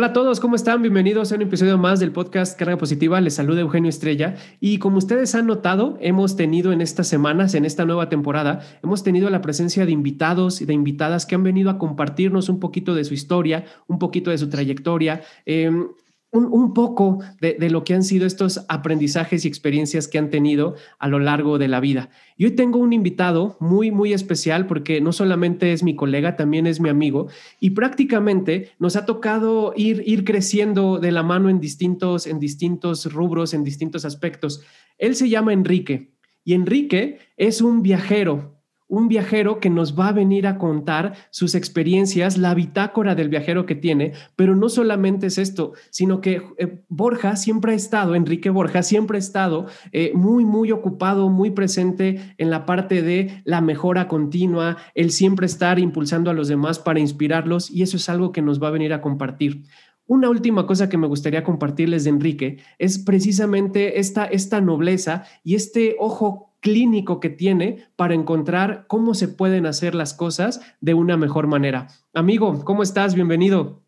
Hola a todos, ¿cómo están? Bienvenidos a un episodio más del podcast Carga Positiva. Les saluda Eugenio Estrella. Y como ustedes han notado, hemos tenido en estas semanas, en esta nueva temporada, hemos tenido la presencia de invitados y de invitadas que han venido a compartirnos un poquito de su historia, un poquito de su trayectoria. Em, un, poco de, lo que han sido estos aprendizajes y experiencias que han tenido a lo largo de la vida. Y hoy tengo un invitado muy, muy especial porque no solamente es mi colega, también es mi amigo y prácticamente nos ha tocado ir, ir creciendo de la mano en distintos, en distintos rubros, en distintos aspectos. Él se llama Enrique y Enrique es un viajero, un viajero que nos va a venir a contar sus experiencias, la bitácora del viajero que tiene, pero no solamente es esto, sino que eh, Borja siempre ha estado, Enrique Borja siempre ha estado eh, muy, muy ocupado, muy presente en la parte de la mejora continua, el siempre estar impulsando a los demás para inspirarlos y eso es algo que nos va a venir a compartir. Una última cosa que me gustaría compartirles de Enrique es precisamente esta, esta nobleza y este ojo clínico que tiene para encontrar cómo se pueden hacer las cosas de una mejor manera. Amigo, ¿cómo estás? Bienvenido.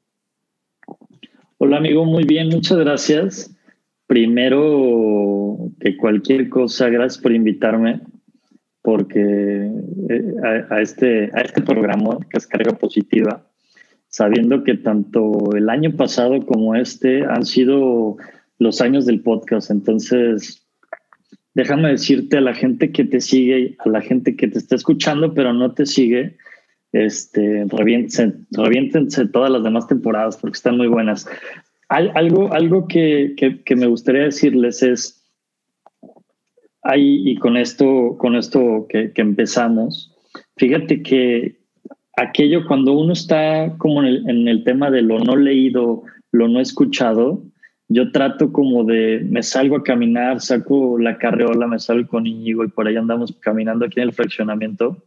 Hola amigo, muy bien, muchas gracias. Primero que cualquier cosa, gracias por invitarme, porque eh, a, este, a este programa que es Carga Positiva, sabiendo que tanto el año pasado como este han sido los años del podcast, entonces déjame decirte a la gente que te sigue, a la gente que te está escuchando, pero no te sigue, este, reviéntense, todas las demás temporadas porque están muy buenas. algo algo que, me gustaría decirles es, ahí, y con esto, con esto que, empezamos, fíjate que aquello cuando uno está como en el tema de lo no leído, lo no escuchado, yo trato como de, me salgo a caminar, saco la carreola, me salgo con Íñigo y por ahí andamos caminando aquí en el fraccionamiento.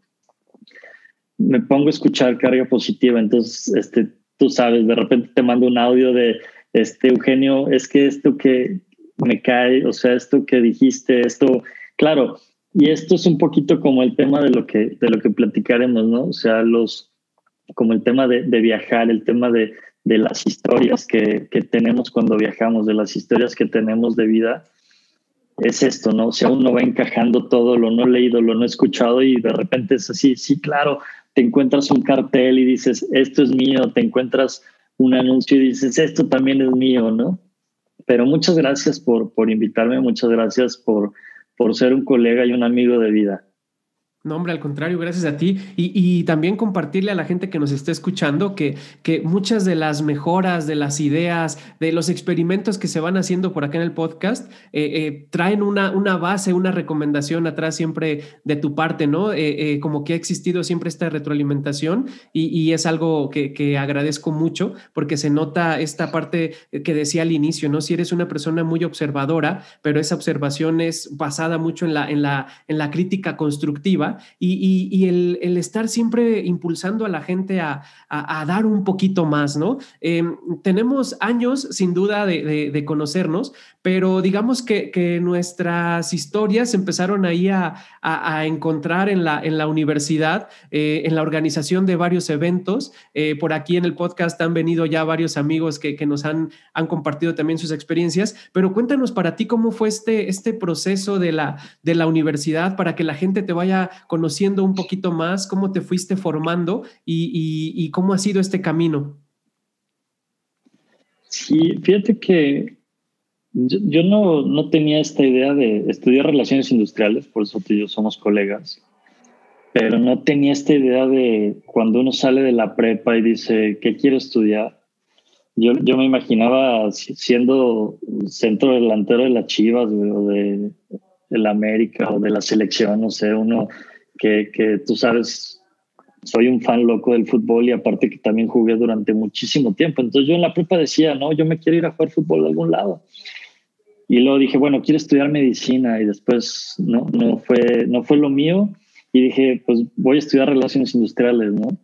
Me pongo a escuchar carga positiva, entonces, este, tú sabes, de repente te mando un audio de, este, Eugenio, es que esto que me cae, o sea, esto que dijiste, esto, claro, y esto es un poquito como el tema de lo que, de lo que platicaremos, ¿no? O sea, los, como el tema de viajar, el tema de, de las historias que, que, tenemos cuando viajamos, de las historias que tenemos de vida, es esto, ¿no? O sea, uno va encajando todo lo no leído, lo no escuchado y de repente es así, sí, claro, te encuentras un cartel y dices, esto es mío, te encuentras un anuncio y dices, esto también es mío, ¿no? Pero muchas gracias por, por invitarme, muchas gracias por, por ser un colega y un amigo de vida. No, hombre, al contrario, gracias a ti. Y, también compartirle a la gente que nos esté escuchando que, que, muchas de las mejoras, de las ideas, de los experimentos que se van haciendo por acá en el podcast, eh, eh, traen una, una base, una recomendación atrás siempre de tu parte, ¿no? Eh, como que ha existido siempre esta retroalimentación y, es algo que, que, agradezco mucho porque se nota esta parte que decía al inicio, ¿no? Si eres una persona muy observadora, pero esa observación es basada mucho en la, en la, en la crítica constructiva y, el, estar siempre impulsando a la gente a, dar un poquito más, ¿no? Em, tenemos años, sin duda, de, conocernos, pero digamos que, nuestras historias empezaron ahí a, encontrar en la, universidad, eh, en la organización de varios eventos. Eh, por aquí en el podcast han venido ya varios amigos que, nos han, compartido también sus experiencias, pero cuéntanos para ti cómo fue este, este proceso de la, de la universidad para que la gente te vaya conociendo un poquito más cómo te fuiste formando y, cómo ha sido este camino. Sí, fíjate que yo, no, tenía esta idea de estudiar relaciones industriales, por eso tú y yo somos colegas, pero no tenía esta idea de cuando uno sale de la prepa y dice, ¿qué quiero estudiar? Yo, yo me imaginaba siendo centro delantero de las Chivas o de, de la América o de la selección, no sé, uno que, que tú sabes, soy un fan loco del fútbol y aparte que también jugué durante muchísimo tiempo. Entonces yo en la prepa decía, no, yo me quiero ir a jugar fútbol de algún lado. Y luego dije, bueno, quiero estudiar medicina y después no, no, fue, no fue lo mío. Y dije, pues voy a estudiar relaciones industriales, ¿no?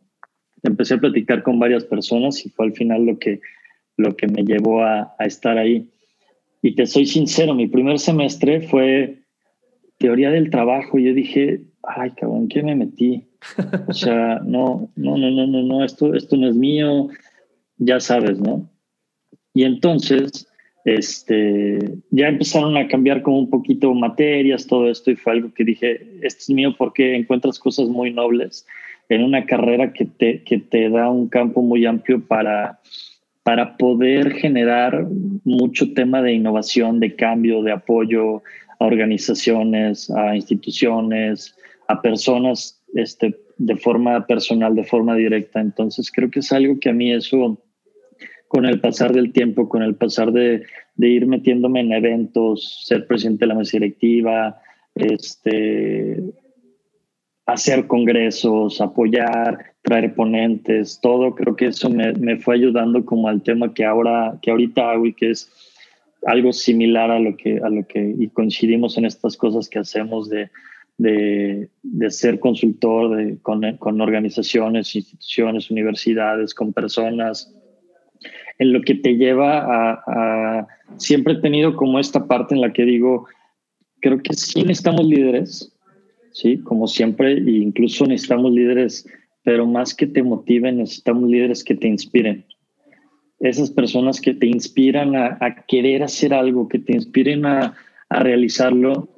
Empecé a platicar con varias personas y fue al final lo que, lo que me llevó a, a estar ahí. Y te soy sincero, mi primer semestre fue teoría del trabajo. Y yo dije, ay, cabrón, ¿qué me metí? O sea, no, no, no, no, no, no, esto, esto no es mío, ya sabes, ¿no? Y entonces, este, ya empezaron a cambiar como un poquito materias, todo esto, y fue algo que dije, esto es mío porque encuentras cosas muy nobles en una carrera que te, que te da un campo muy amplio para, para poder generar mucho tema de innovación, de cambio, de apoyo a organizaciones, a instituciones, a personas este, de forma personal, de forma directa. Entonces creo que es algo que a mí eso con el pasar del tiempo, con el pasar de, ir metiéndome en eventos, ser presidente de la mesa directiva, este, hacer congresos, apoyar, traer ponentes, todo, creo que eso me, fue ayudando como al tema que ahora, que ahorita hago y que es algo similar a lo que, a lo que, y coincidimos en estas cosas que hacemos de, de, ser consultor con, con organizaciones, instituciones, universidades, con personas, en lo que te lleva a, Siempre he tenido como esta parte en la que digo, creo que sí necesitamos líderes, ¿sí? Como siempre, e incluso necesitamos líderes, pero más que te motiven, necesitamos líderes que te inspiren. Esas personas que te inspiran a, querer hacer algo, que te inspiren a, a, realizarlo.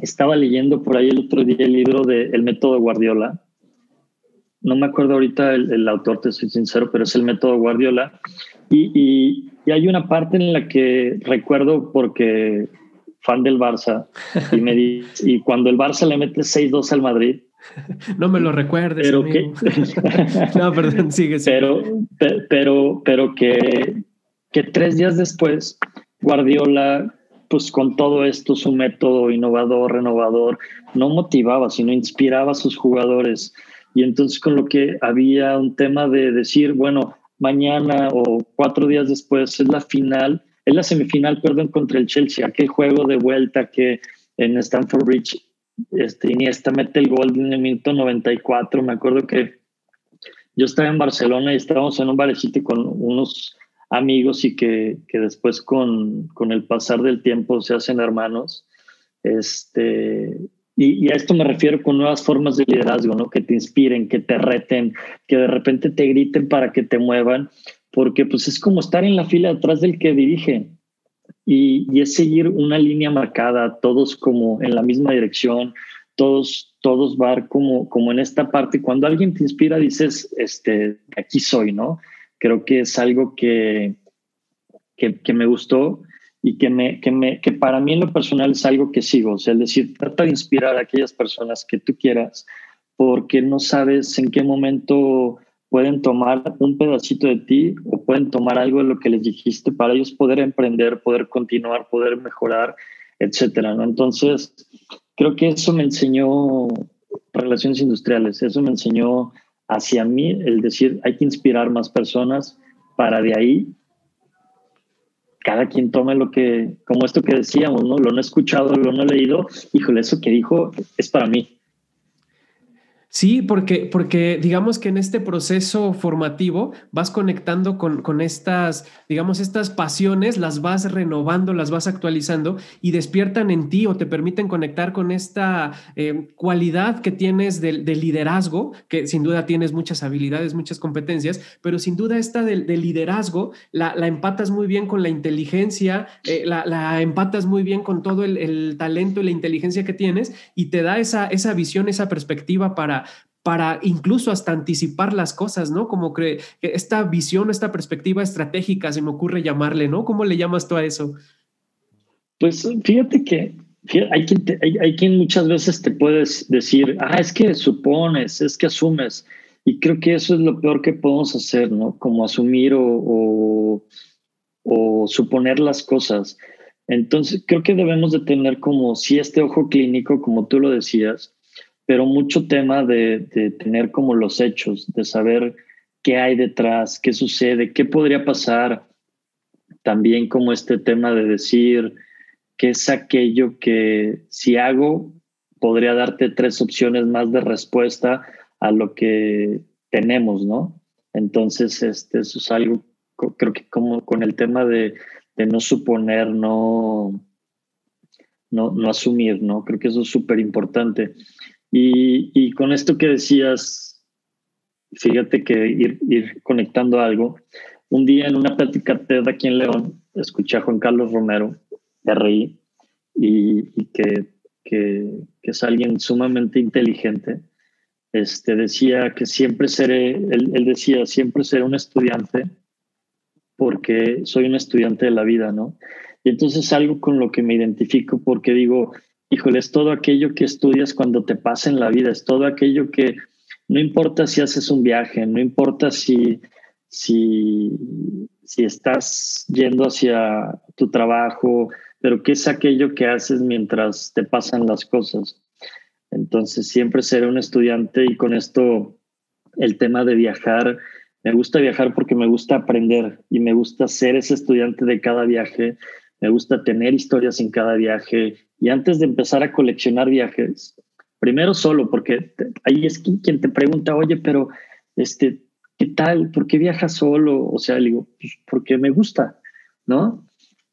Estaba leyendo por ahí el otro día el libro de El método Guardiola. No me acuerdo ahorita el, el autor, te soy sincero, pero es el método Guardiola. Y, hay una parte en la que recuerdo porque fan del Barça y, me y cuando el Barça le mete 6-2 al Madrid. No me lo recuerdes. Pero que, no, perdón, sigue. Pero, pero, pero que, que tres días después, Guardiola, pues con todo esto, su método innovador, renovador, no motivaba, sino inspiraba a sus jugadores. Y entonces con lo que había un tema de decir, bueno, mañana o cuatro días después es la final, es la semifinal, perdón, contra el Chelsea, aquel juego de vuelta que en Stanford Bridge este, Iniesta mete el gol en el minuto 94. Me acuerdo que yo estaba en Barcelona y estábamos en un barecito con unos amigos y que, que después con, con, el pasar del tiempo se hacen hermanos. Este, y, a esto me refiero con nuevas formas de liderazgo, ¿no? Que te inspiren, que te reten, que de repente te griten para que te muevan, porque pues es como estar en la fila atrás del que dirige. Y, es seguir una línea marcada, todos como en la misma dirección, todos, todos van como, como en esta parte. Cuando alguien te inspira, dices, este, aquí soy, ¿no? Creo que es algo que, que me gustó y que, me, que, me, que para mí en lo personal es algo que sigo. O sea, es decir, trata de inspirar a aquellas personas que tú quieras porque no sabes en qué momento pueden tomar un pedacito de ti o pueden tomar algo de lo que les dijiste para ellos poder emprender, poder continuar, poder mejorar, etcétera, ¿no? Entonces, creo que eso me enseñó relaciones industriales, eso me enseñó hacia mí el decir, hay que inspirar más personas para de ahí cada quien tome lo que, como esto que decíamos, ¿no? Lo no he escuchado, lo no he leído, híjole, eso que dijo es para mí. Sí, porque, porque digamos que en este proceso formativo vas conectando con, con, estas, digamos, estas pasiones, las vas renovando, las vas actualizando y despiertan en ti o te permiten conectar con esta eh, cualidad que tienes de, liderazgo, que sin duda tienes muchas habilidades, muchas competencias, pero sin duda esta del de liderazgo la, empatas muy bien con la inteligencia, eh, la, empatas muy bien con todo el, el talento y la inteligencia que tienes y te da esa, esa visión, esa perspectiva para para incluso hasta anticipar las cosas, ¿no? Como que esta visión, esta perspectiva estratégica, se me ocurre llamarle, ¿no? ¿Cómo le llamas tú a eso? Pues fíjate que hay, quien hay, quien muchas veces te puedes decir, ah, es que supones, es que asumes. Y creo que eso es lo peor que podemos hacer, ¿no? Como asumir o suponer las cosas. Entonces, creo que debemos de tener como si este ojo clínico, como tú lo decías, pero mucho tema de, tener como los hechos, de saber qué hay detrás, qué sucede, qué podría pasar. También como este tema de decir qué es aquello que si hago podría darte tres opciones más de respuesta a lo que tenemos, ¿no? Entonces, este, eso es algo, creo que como con el tema de, de no suponer, no, no, no asumir, ¿no? Creo que eso es súper importante. Y, con esto que decías, fíjate que ir, ir conectando algo, un día en una plática TED aquí en León, escuché a Juan Carlos Romero, RI, y, que, que, es alguien sumamente inteligente. Este, decía que siempre seré, él, él decía, siempre seré un estudiante porque soy un estudiante de la vida, ¿no? Y entonces algo con lo que me identifico porque digo, híjole, es todo aquello que estudias cuando te pasa en la vida, es todo aquello que no importa si haces un viaje, no importa si, si, si estás yendo hacia tu trabajo, pero qué es aquello que haces mientras te pasan las cosas. Entonces siempre seré un estudiante y con esto el tema de viajar, me gusta viajar porque me gusta aprender y me gusta ser ese estudiante de cada viaje, me gusta tener historias en cada viaje y antes de empezar a coleccionar viajes, primero solo, porque ahí es quien te pregunta, oye, pero este, ¿qué tal? ¿Por qué viajas solo? O sea, le digo, pues porque me gusta, ¿no?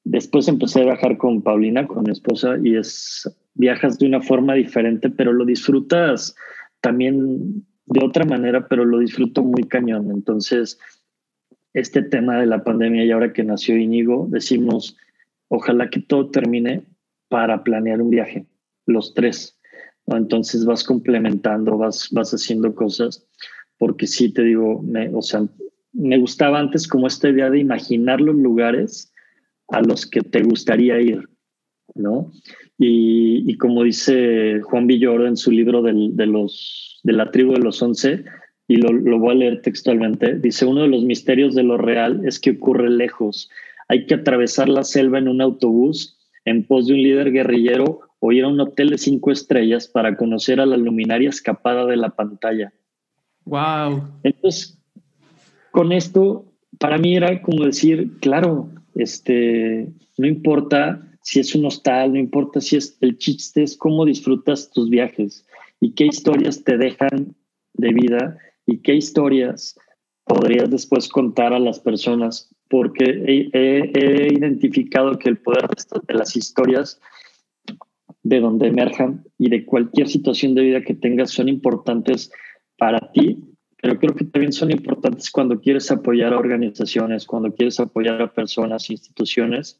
Después empecé a viajar con Paulina, con mi esposa, y es, viajas de una forma diferente, pero lo disfrutas también de otra manera, pero lo disfruto muy cañón. Entonces, este tema de la pandemia y ahora que nació Íñigo, decimos, ojalá que todo termine para planear un viaje, los tres. Entonces vas complementando, vas, vas haciendo cosas, porque sí te digo, me, o sea, me gustaba antes como esta idea de imaginar los lugares a los que te gustaría ir, ¿no? Y, como dice Juan Villoro en su libro de, los, de la tribu de los once, y lo, lo voy a leer textualmente, dice, uno de los misterios de lo real es que ocurre lejos. Hay que atravesar la selva en un autobús en pos de un líder guerrillero o ir a un hotel de cinco estrellas para conocer a la luminaria escapada de la pantalla. Wow. Entonces, con esto, para mí era como decir, claro, este, no importa si es un hostal, no importa si es el chiste, es cómo disfrutas tus viajes y qué historias te dejan de vida y qué historias podrías después contar a las personas, porque he, identificado que el poder de las historias de donde emerjan y de cualquier situación de vida que tengas son importantes para ti, pero creo que también son importantes cuando quieres apoyar a organizaciones, cuando quieres apoyar a personas, instituciones,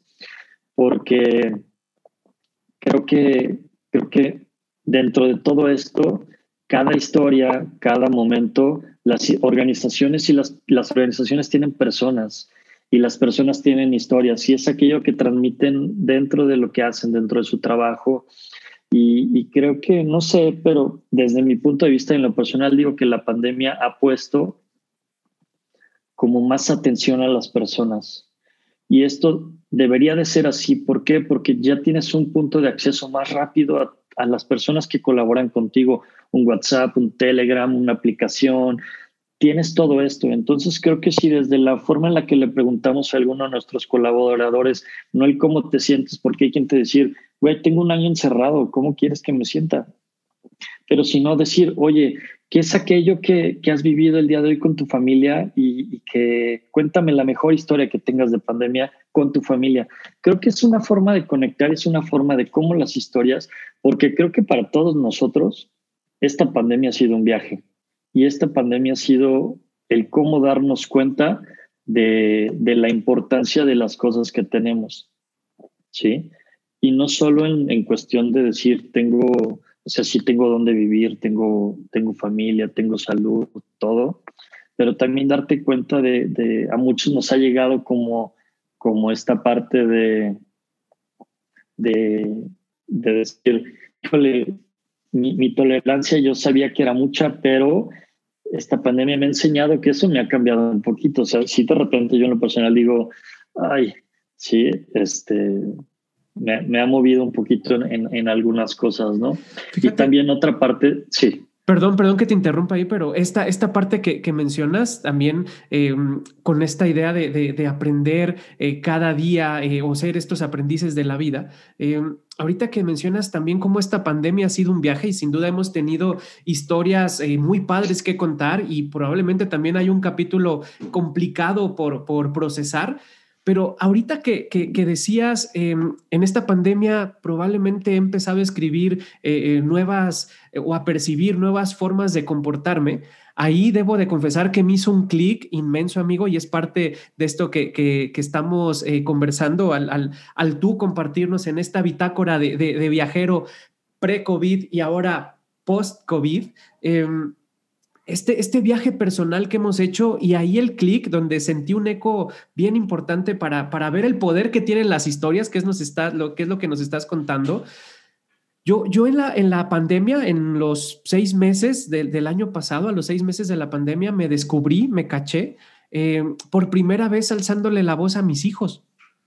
porque creo que, creo que dentro de todo esto, cada historia, cada momento, las organizaciones y las, las organizaciones tienen personas y las personas tienen historias y es aquello que transmiten dentro de lo que hacen, dentro de su trabajo. Y, creo que, no sé, pero desde mi punto de vista en lo personal digo que la pandemia ha puesto como más atención a las personas. Y esto debería de ser así. ¿Por qué? Porque ya tienes un punto de acceso más rápido a las personas que colaboran contigo, un WhatsApp, un Telegram, una aplicación, tienes todo esto. Entonces creo que si desde la forma en la que le preguntamos a alguno de nuestros colaboradores, no el cómo te sientes, porque hay quien te decir, güey, tengo un año encerrado, ¿cómo quieres que me sienta? Pero si no decir, oye, ¿qué es aquello que, has vivido el día de hoy con tu familia y, que cuéntame la mejor historia que tengas de pandemia con tu familia? Creo que es una forma de conectar, es una forma de cómo las historias, porque creo que para todos nosotros esta pandemia ha sido un viaje y esta pandemia ha sido el cómo darnos cuenta de, de la importancia de las cosas que tenemos. ¿Sí? Y no solo en, en, cuestión de decir, tengo, o sea, sí tengo dónde vivir, tengo, tengo familia, tengo salud, todo, pero también darte cuenta de, de, a muchos nos ha llegado como, como esta parte de, de, de decir, híjole, mi, mi, tolerancia yo sabía que era mucha, pero esta pandemia me ha enseñado que eso me ha cambiado un poquito. O sea, si de repente yo en lo personal digo, ay, sí, este, me, ha movido un poquito en, en, algunas cosas, ¿no? y también otra parte, sí. Perdón, perdón que te interrumpa ahí, pero esta, esta parte que, que mencionas también em, con esta idea de, de, aprender eh, cada día eh, o ser estos aprendices de la vida. Ahorita que mencionas también cómo esta pandemia ha sido un viaje y sin duda hemos tenido historias eh, muy padres que contar y probablemente también hay un capítulo complicado por, por procesar. Pero ahorita que, que, decías, em, en esta pandemia probablemente he empezado a escribir eh, eh, nuevas o a percibir nuevas formas de comportarme. Ahí debo de confesar que me hizo un clic inmenso, amigo, y es parte de esto que, que, estamos eh, conversando al, al, al, tú compartirnos en esta bitácora de, de, viajero pre-COVID y ahora post-COVID. Em, este, este viaje personal que hemos hecho y ahí el clic donde sentí un eco bien importante para, para ver el poder que tienen las historias, que es, nos está, lo, que es lo que nos estás contando. Yo, yo en, la, en la pandemia, en los seis meses del año pasado, a los seis meses de la pandemia, me descubrí, me caché, eh, por primera vez alzándole la voz a mis hijos.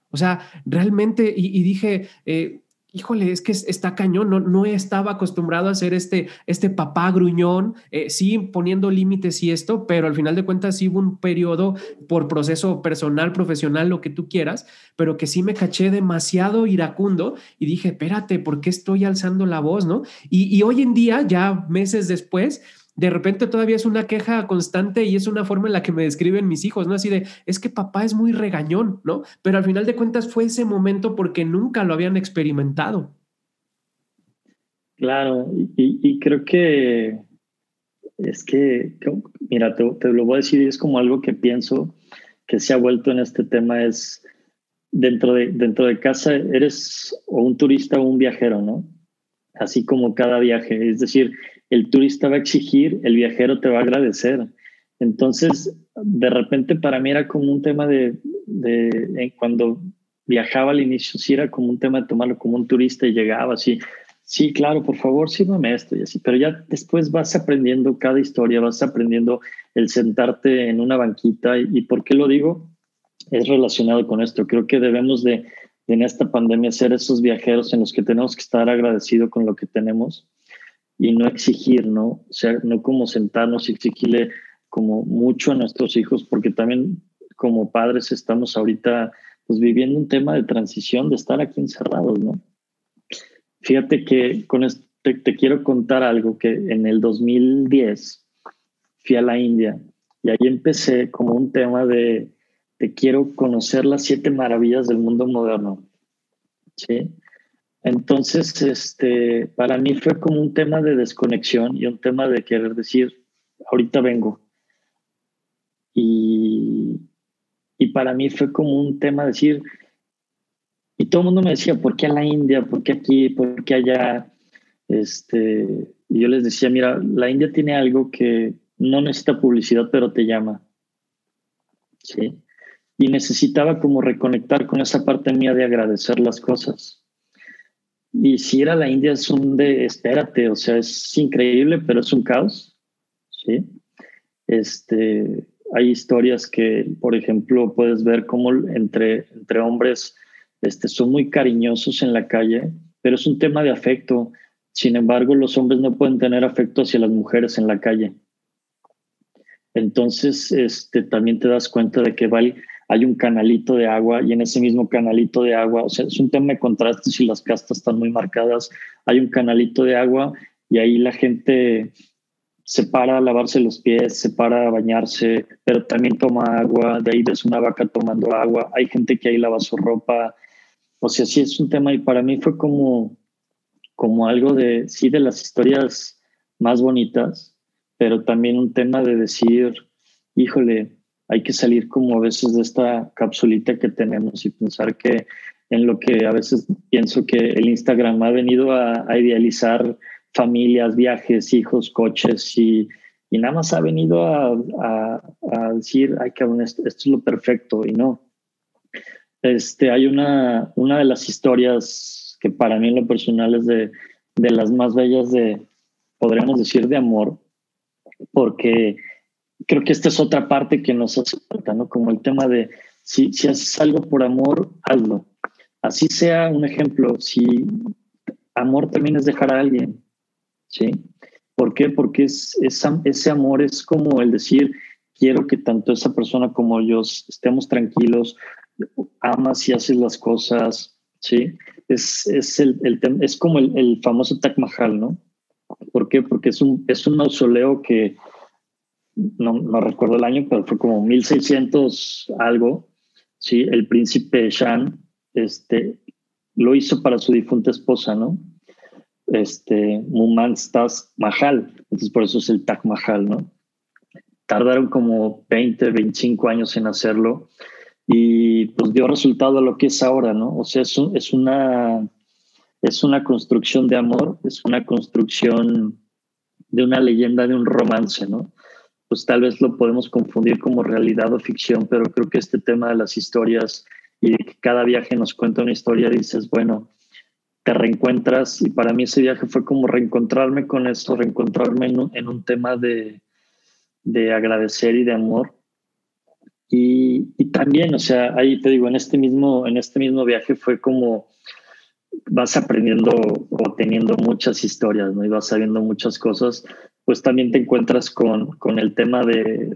O sea, realmente, y, dije, eh, híjole, es que está cañón, no, no estaba acostumbrado a ser este, este papá gruñón, eh, sí poniendo límites y esto, pero al final de cuentas sí hubo un periodo por proceso personal, profesional, lo que tú quieras, pero que sí me caché demasiado iracundo y dije, espérate, ¿por qué estoy alzando la voz? ¿No? Y, y hoy en día, ya meses después, de repente todavía es una queja constante y es una forma en la que me describen mis hijos, ¿no? Así de, es que papá es muy regañón, ¿no? Pero al final de cuentas fue ese momento porque nunca lo habían experimentado. Claro, y, creo que es que, mira, te, te, lo voy a decir, es como algo que pienso que se ha vuelto en este tema, es dentro de, dentro de casa, eres o un turista o un viajero, ¿no? Así como cada viaje, es decir, el turista va a exigir, el viajero te va a agradecer. Entonces, de repente para mí era como un tema de, de cuando viajaba al inicio, sí era como un tema de tomarlo como un turista y llegaba así, sí, claro, por favor, sírvame esto y así, pero ya después vas aprendiendo cada historia, vas aprendiendo el sentarte en una banquita y, y ¿por qué lo digo? Es relacionado con esto. Creo que debemos de, en esta pandemia, ser esos viajeros en los que tenemos que estar agradecidos con lo que tenemos y no exigir, ¿no? O sea, no como sentarnos y exigirle como mucho a nuestros hijos, porque también como padres estamos ahorita pues viviendo un tema de transición, de estar aquí encerrados, ¿no? Fíjate que con esto te, quiero contar algo que en el 2010 fui a la India y ahí empecé como un tema de te quiero conocer las siete maravillas del mundo moderno. ¿Sí? Entonces, este, para mí fue como un tema de desconexión y un tema de querer decir, ahorita vengo. Y, y para mí fue como un tema de decir, y todo el mundo me decía, ¿por qué a la India? ¿Por qué aquí? ¿Por qué allá? Este, y yo les decía, mira, la India tiene algo que no necesita publicidad, pero te llama. ¿Sí? Y necesitaba como reconectar con esa parte mía de agradecer las cosas. Y si ir la India es un de, espérate, o sea, es increíble, pero es un caos. ¿sí? Este, hay historias que, por ejemplo, puedes ver cómo entre, entre hombres este, son muy cariñosos en la calle, pero es un tema de afecto. Sin embargo, los hombres no pueden tener afecto hacia las mujeres en la calle. Entonces, este, también te das cuenta de que vale hay un canalito de agua y en ese mismo canalito de agua, o sea, es un tema de contrastes y las castas están muy marcadas, hay un canalito de agua y ahí la gente se para a lavarse los pies, se para a bañarse, pero también toma agua, de ahí ves una vaca tomando agua, hay gente que ahí lava su ropa, o sea, sí es un tema y para mí fue como, como algo de, sí, de las historias más bonitas, pero también un tema de decir, híjole, hay que salir como a veces de esta capsulita que tenemos y pensar que en lo que a veces pienso que el Instagram ha venido a, idealizar familias, viajes, hijos, coches y, y nada más ha venido a, a, decir, ay, que esto, esto, es lo perfecto y no. Este, hay una, una de las historias que para mí en lo personal es de, de las más bellas de, podríamos decir, de amor, porque creo que esta es otra parte que nos hace falta, ¿no? Como el tema de si, si haces algo por amor, hazlo. Así sea un ejemplo, si amor también es dejar a alguien, ¿sí? ¿Por qué? Porque es, ese amor es como el decir, quiero que tanto esa persona como yo estemos tranquilos, amas y haces las cosas, ¿sí? Es, es, el, el es como el, el, famoso Taj Mahal, ¿no? ¿Por qué? Porque es un, es un mausoleo que, no, no, recuerdo el año, pero fue como 1600 algo, ¿sí? El príncipe Shan este, lo hizo para su difunta esposa, ¿no? Este, Mumantaz Mahal, entonces por eso es el Taj Mahal, ¿no? tardaron como 20, 25 años en hacerlo y pues dio resultado a lo que es ahora, ¿no? O sea, es, es, una, es una construcción de amor, es una construcción de una leyenda, de un romance, ¿no? Pues tal vez lo podemos confundir como realidad o ficción, pero creo que este tema de las historias y de que cada viaje nos cuenta una historia, dices, bueno, te reencuentras. Y para mí ese viaje fue como reencontrarme con esto, reencontrarme en un, tema de, de agradecer y de amor. Y, y, también, o sea, ahí te digo, en este mismo, en este mismo viaje fue como vas aprendiendo o teniendo muchas historias, ¿no? Y vas sabiendo muchas cosas, pues también te encuentras con, con el tema de,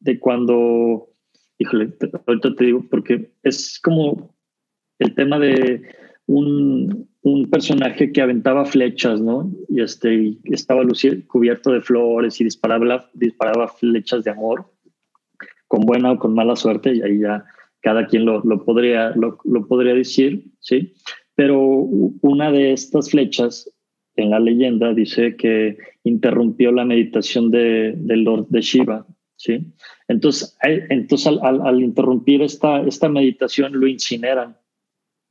de, cuando, híjole, ahorita te digo, porque es como el tema de un, un personaje que aventaba flechas, ¿no? Y este, estaba cubierto de flores y disparaba, disparaba flechas de amor con buena o con mala suerte, y ahí ya cada quien lo, lo podría, lo, lo, podría decir, ¿sí? Pero una de estas flechas en la leyenda dice que interrumpió la meditación de, del Lord de Shiva, ¿sí? Entonces, entonces al, al, al, interrumpir esta, esta meditación lo incineran,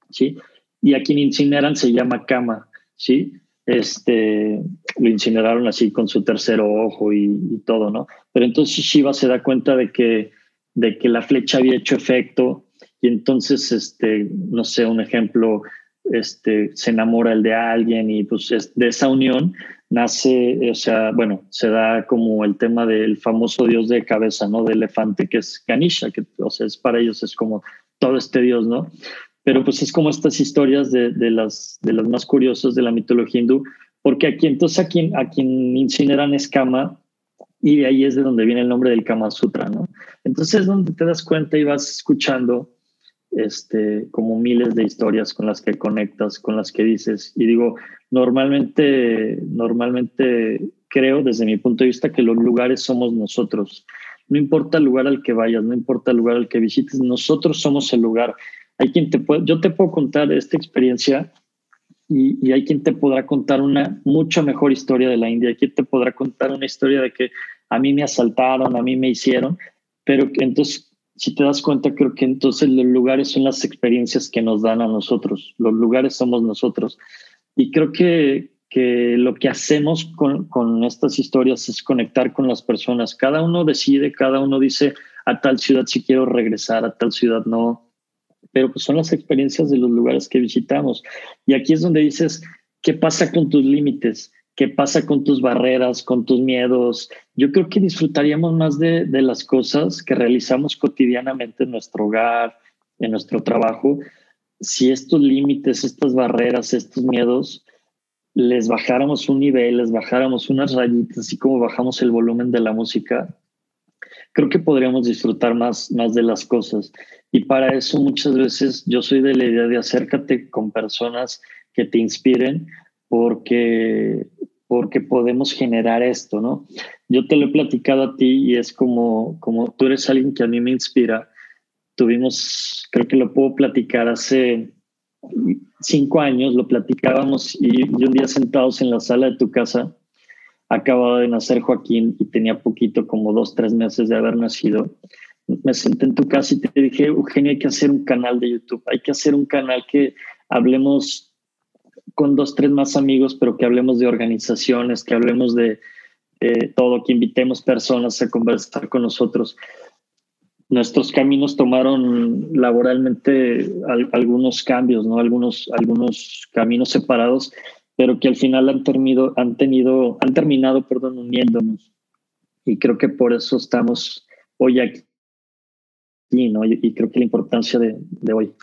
¿sí? Y a quien incineran se llama Kama, ¿sí? este, lo incineraron así con su tercer ojo y, y, todo, ¿no? Pero entonces Shiva se da cuenta de que, de que la flecha había hecho efecto y entonces, este, no sé, un ejemplo, este, se enamora el de alguien y pues es, de esa unión nace, o sea, bueno, se da como el tema del famoso dios de cabeza, ¿no? De elefante, que es Ganesha, que, o sea, es para ellos es como todo este dios, ¿no? pero pues es como estas historias de, de, las, de las más curiosas de la mitología hindú, porque aquí entonces a quien, a quien incineran es Kama y de ahí es de donde viene el nombre del Kama Sutra, ¿no? Entonces es donde te das cuenta y vas escuchando este, como miles de historias con las que conectas, con las que dices. Y digo, normalmente, normalmente creo desde mi punto de vista que los lugares somos nosotros. No importa el lugar al que vayas, no importa el lugar al que visites, nosotros somos el lugar. Hay quien te puede, yo te puedo contar esta experiencia y, y, hay quien te podrá contar una mucho mejor historia de la India, hay quien te podrá contar una historia de que a mí me asaltaron, a mí me hicieron, pero entonces, si te das cuenta, creo que entonces los lugares son las experiencias que nos dan a nosotros, los lugares somos nosotros. Y creo que, que lo que hacemos con, con estas historias es conectar con las personas. Cada uno decide, cada uno dice a tal ciudad si quiero regresar, a tal ciudad no pero pues son las experiencias de los lugares que visitamos. Y aquí es donde dices, ¿qué pasa con tus límites? ¿Qué pasa con tus barreras, con tus miedos? Yo creo que disfrutaríamos más de, de las cosas que realizamos cotidianamente en nuestro hogar, en nuestro trabajo, si estos límites, estas barreras, estos miedos, les bajáramos un nivel, les bajáramos unas rayitas, así como bajamos el volumen de la música, creo que podríamos disfrutar más, más de las cosas. Y para eso muchas veces yo soy de la idea de acércate con personas que te inspiren porque, porque podemos generar esto, ¿no? Yo te lo he platicado a ti y es como, como tú eres alguien que a mí me inspira. Tuvimos, creo que lo puedo platicar hace cinco años, lo platicábamos y, y un día sentados en la sala de tu casa, acababa de nacer Joaquín y tenía poquito, como dos, tres meses de haber nacido. Me senté en tu casa y te dije, Eugenio, hay que hacer un canal de YouTube, hay que hacer un canal que hablemos con dos, tres más amigos, pero que hablemos de organizaciones, que hablemos de todo, que invitemos personas a conversar con nosotros. Nuestros caminos tomaron laboralmente algunos cambios, ¿no? Algunos, algunos caminos separados, pero que al final han, terminado, han, tenido, han terminado perdón, uniéndonos. Y creo que por eso estamos hoy aquí, ¿no? y, creo que la importancia de hoy.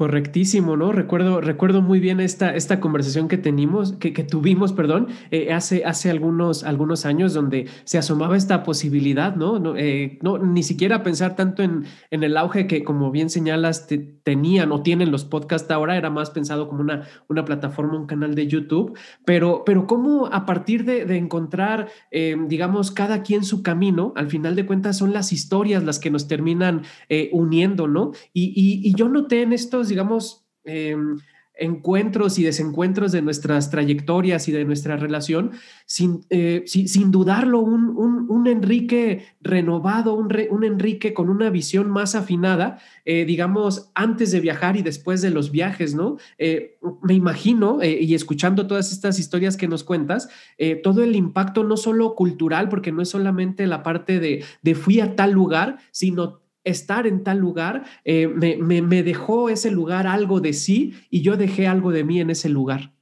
Correctísimo, ¿no? Recuerdo, recuerdo muy bien esta, esta conversación que tenimos, que, que tuvimos, perdón, eh, hace, hace algunos, algunos años donde se asomaba esta posibilidad, ¿no? No, eh, ni siquiera pensar tanto en, en, el auge que, como bien señalas, te, tenían o tienen los podcasts ahora, era más pensado como una, una plataforma, un canal de YouTube, pero, pero cómo a partir de, de encontrar, eh, digamos, cada quien su camino, al final de cuentas son las historias las que nos terminan uniendo, ¿no? Y, y yo noté en estos digamos, eh, encuentros y desencuentros de nuestras trayectorias y de nuestra relación, sin, eh, sin, dudarlo, un, un, Enrique renovado, un, un, Enrique con una visión más afinada, eh, digamos, antes de viajar y después de los viajes, ¿no? Eh, me imagino, y escuchando todas estas historias que nos cuentas, todo el impacto no solo cultural, porque no es solamente la parte de, de fui a tal lugar, sino estar en tal lugar, eh, me, dejó ese lugar algo de sí y yo dejé algo de mí en ese lugar.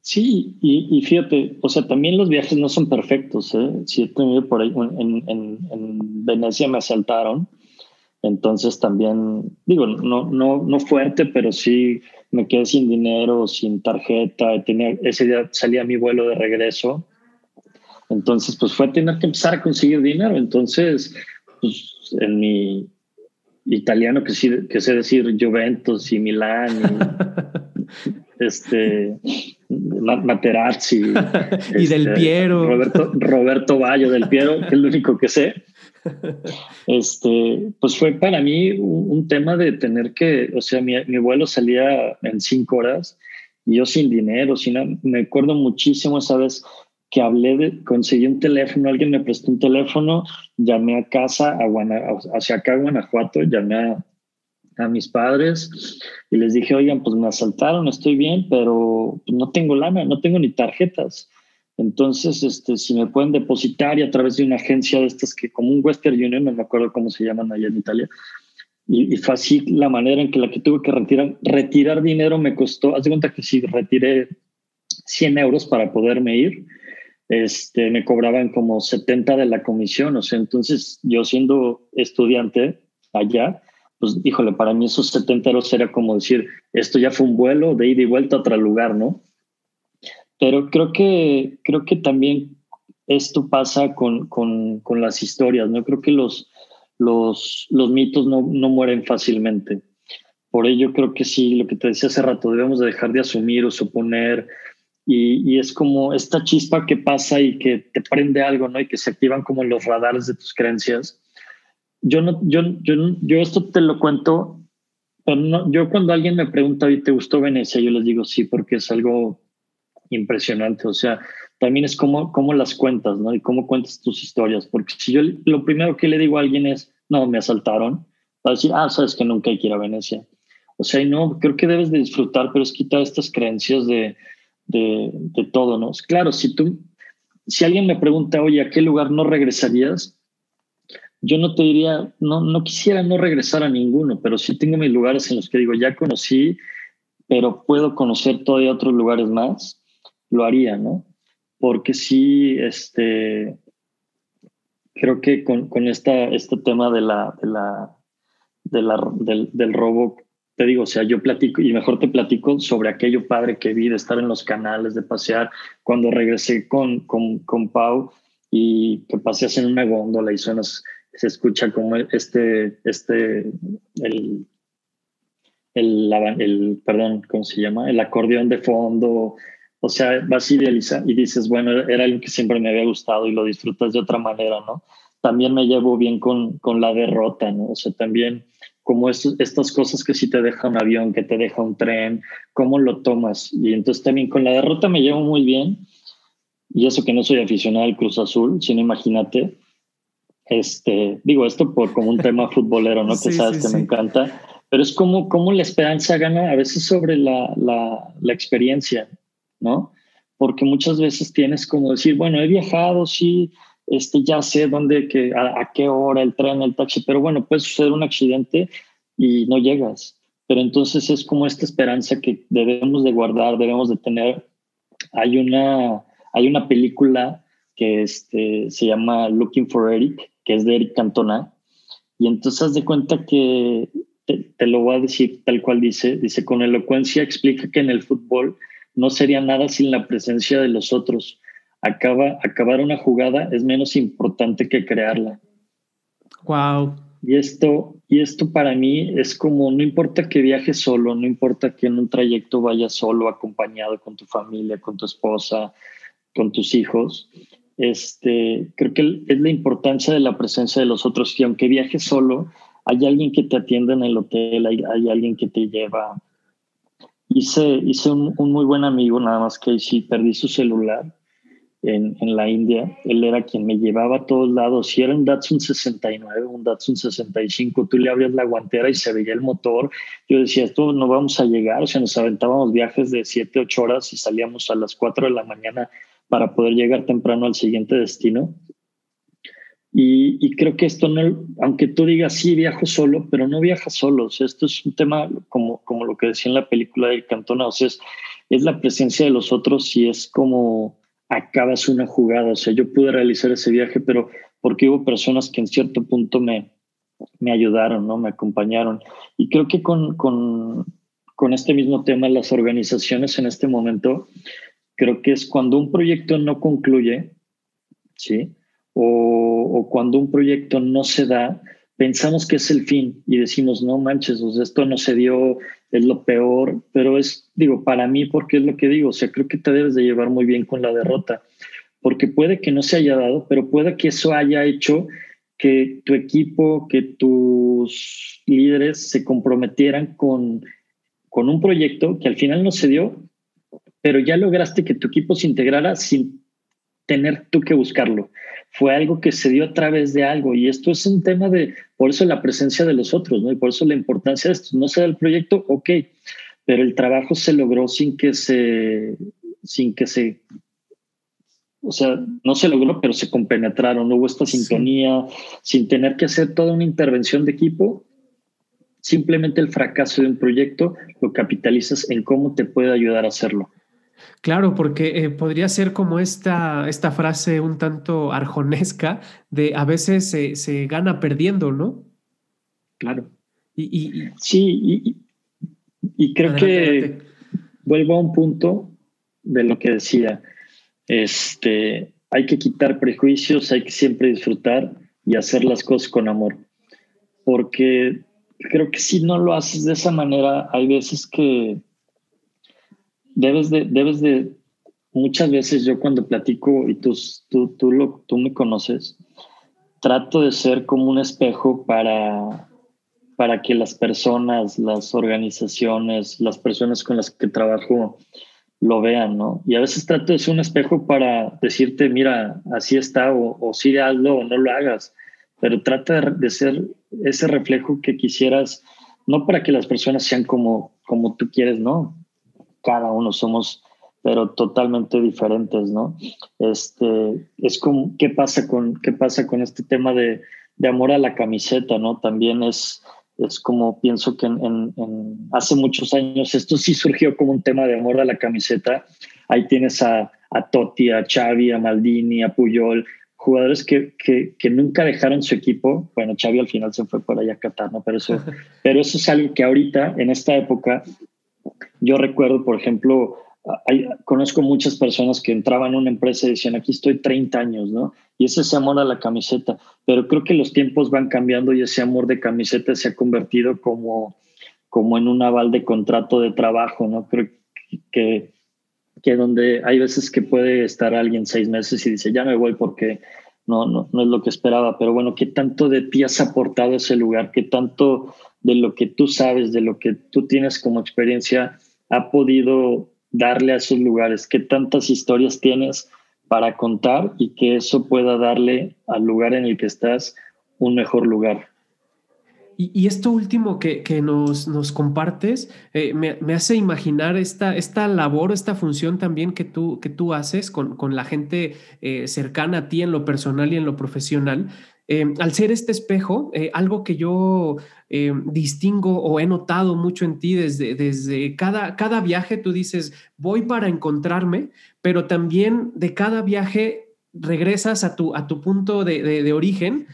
Sí, y, fíjate, o sea, también los viajes no son perfectos. ¿eh? Si he tenido por ahí, en, en, Venecia me asaltaron, entonces también, digo, no, no, no fuerte, pero sí me quedé sin dinero, sin tarjeta, tenía, ese día salía mi vuelo de regreso entonces, pues fue tener que empezar a conseguir dinero. Entonces, pues en mi italiano que, sí, que sé decir Juventus y Milán y este Materazzi y del este, Piero. Roberto, Roberto Bayo del Piero que es lo único que sé. Este pues fue para mí un, tema de tener que o sea mi, mi, vuelo salía en cinco horas y yo sin dinero sin me acuerdo muchísimo esa vez que hablé de, conseguí un teléfono, alguien me prestó un teléfono, llamé a casa, a hacia acá, Guanajuato, llamé a, a, mis padres y les dije, oigan, pues me asaltaron, estoy bien, pero no tengo lana, no tengo ni tarjetas. Entonces, este, si me pueden depositar y a través de una agencia de estas que como un Western Union, no me acuerdo cómo se llaman allá en Italia, y, y, fue así la manera en que la que tuve que retirar, retirar dinero me costó, haz de cuenta que si retiré 100 euros para poderme ir, este, me cobraban como 70 de la comisión, o sea, entonces yo siendo estudiante allá, pues híjole, para mí esos 70 euros era como decir, esto ya fue un vuelo de ida y vuelta a otro lugar, ¿no? Pero creo que, creo que también esto pasa con, con, con las historias, ¿no? Creo que los, los, los mitos no, no mueren fácilmente. Por ello creo que sí, lo que te decía hace rato, debemos de dejar de asumir o suponer y, es como esta chispa que pasa y que te prende algo, ¿no? Y que se activan como los radares de tus creencias. Yo no, yo, yo, yo esto te lo cuento, pero no, yo cuando alguien me pregunta, ¿y te gustó Venecia? Yo les digo sí, porque es algo impresionante. O sea, también es como, cómo las cuentas, ¿no? Y cómo cuentas tus historias. Porque si yo lo primero que le digo a alguien es, no, me asaltaron, va a decir, ah, sabes que nunca hay que ir a Venecia. O sea, y no, creo que debes de disfrutar, pero es quitar estas creencias de, de, todo, ¿no? Claro, si tú, si alguien me pregunta, oye, ¿a qué lugar no regresarías? Yo no te diría, no, no quisiera no regresar a ninguno, pero sí tengo mis lugares en los que digo, ya conocí, pero puedo conocer todavía otros lugares más, lo haría, ¿no? Porque sí, este, creo que con, con esta, este tema de la, de la, de la, del, del robo te digo, o sea, yo platico y mejor te platico sobre aquello padre que vi de estar en los canales, de pasear. Cuando regresé con, con, con Pau y que paseas en una góndola y suenas, se escucha como este, este, el, el, el, perdón, ¿cómo se llama? El acordeón de fondo. O sea, vas y, y dices, bueno, era algo que siempre me había gustado y lo disfrutas de otra manera, ¿no? También me llevo bien con, con la derrota, ¿no? O sea, también como estas cosas que si te deja un avión, que te deja un tren, cómo lo tomas. Y entonces también con la derrota me llevo muy bien. Y eso que no soy aficionado al Cruz Azul, sino imagínate, este, digo esto por como un tema futbolero, ¿no? que sabes que me encanta, pero es como, como la esperanza gana a veces sobre la, la, la experiencia, ¿no? Porque muchas veces tienes como decir, bueno, he viajado, sí, este, ya sé dónde, que, a, qué hora, el tren, el taxi, pero bueno, puede suceder un accidente y no llegas. Pero entonces es como esta esperanza que debemos de guardar, debemos de tener. Hay una, hay una película que este, se llama Looking for Eric, que es de Eric Cantona, y entonces haz de cuenta que te, te, lo voy a decir tal cual dice, dice, con elocuencia explica que en el fútbol no sería nada sin la presencia de los otros acaba, acabar una jugada es menos importante que crearla. Wow. Y esto, y esto para mí es como, no importa que viajes solo, no importa que en un trayecto vayas solo, acompañado con tu familia, con tu esposa, con tus hijos, este, creo que es la importancia de la presencia de los otros, y aunque viajes solo, hay alguien que te atiende en el hotel, hay, alguien que te lleva. Hice, hice un, un, muy buen amigo, nada más que sí perdí su celular en, en, la India. Él era quien me llevaba a todos lados. Si era un Datsun 69, un Datsun 65, tú le abrías la guantera y se veía el motor. Yo decía, esto no vamos a llegar. O sea, nos aventábamos viajes de 7, 8 horas y salíamos a las 4 de la mañana para poder llegar temprano al siguiente destino. Y, y, creo que esto no, aunque tú digas sí viajo solo, pero no viajas solo. O sea, esto es un tema como, como lo que decía en la película del Cantona. O sea, es, es la presencia de los otros y es como acabas una jugada. O sea, yo pude realizar ese viaje, pero porque hubo personas que en cierto punto me, me ayudaron, ¿no? Me acompañaron. Y creo que con, con, con este mismo tema, las organizaciones en este momento, creo que es cuando un proyecto no concluye, ¿sí? O, o cuando un proyecto no se da, pensamos que es el fin y decimos, no manches, sea, esto no se dio, es lo peor, pero es, digo, para mí, porque es lo que digo, o sea, creo que te debes de llevar muy bien con la derrota, porque puede que no se haya dado, pero puede que eso haya hecho que tu equipo, que tus líderes se comprometieran con, con un proyecto que al final no se dio, pero ya lograste que tu equipo se integrara sin tener tú que buscarlo fue algo que se dio a través de algo y esto es un tema de, por eso la presencia de los otros, ¿no? Y por eso la importancia de esto. No se da el proyecto, ok, pero el trabajo se logró sin que se, sin que se, o sea, no se logró, pero se compenetraron, hubo esta sintonía, sin tener que hacer toda una intervención de equipo. Simplemente el fracaso de un proyecto lo capitalizas en cómo te puede ayudar a hacerlo. Claro, porque eh, podría ser como esta, esta frase un tanto arjonesca de a veces se, gana perdiendo, ¿no? Claro. Y, sí, y, creo que vuelvo a un punto de lo que decía. Este, hay que quitar prejuicios, hay que siempre disfrutar y hacer las cosas con amor. Porque creo que si no lo haces de esa manera, hay veces que debes de, debes de, muchas veces yo cuando platico y tú, tú, tú, me conoces, trato de ser como un espejo para, para que las personas, las organizaciones, las personas con las que trabajo lo vean, ¿no? Y a veces trato de ser un espejo para decirte, mira, así está, o, o sí hazlo o no lo hagas, pero trata de, ser ese reflejo que quisieras, no para que las personas sean como, como tú quieres, no, cada uno somos, pero totalmente diferentes, ¿no? Este, es como, ¿qué pasa con, qué pasa con este tema de, de amor a la camiseta, ¿no? También es, es como pienso que en, en, hace muchos años esto sí surgió como un tema de amor a la camiseta. Ahí tienes a, a Totti, a Xavi, a Maldini, a Puyol, jugadores que, que, que, nunca dejaron su equipo. Bueno, Xavi al final se fue por allá a Qatar, ¿no? Pero eso, pero eso es algo que ahorita, en esta época, yo recuerdo, por ejemplo, conozco muchas personas que entraban en una empresa y decían, aquí estoy 30 años, ¿no? Y ese es amor a la camiseta. Pero creo que los tiempos van cambiando y ese amor de camiseta se ha convertido como, como en un aval de contrato de trabajo, ¿no? Creo que, que donde hay veces que puede estar alguien seis meses y dice, ya me voy porque no, no, no es lo que esperaba. Pero bueno, ¿qué tanto de ti has aportado ese lugar? ¿Qué tanto de lo que tú sabes, de lo que tú tienes como experiencia, ha podido darle a esos lugares? ¿Qué tantas historias tienes para contar y que eso pueda darle al lugar en el que estás un mejor lugar? Y, esto último que, nos, nos, compartes eh, me, hace imaginar esta, esta labor, esta función también que tú, que tú haces con, con la gente eh, cercana a ti en lo personal y en lo profesional, Em, al ser este espejo, eh, algo que yo distingo o he notado mucho en ti desde, desde cada, cada viaje, tú dices, voy para encontrarme, pero también de cada viaje regresas a tu, a tu punto de origen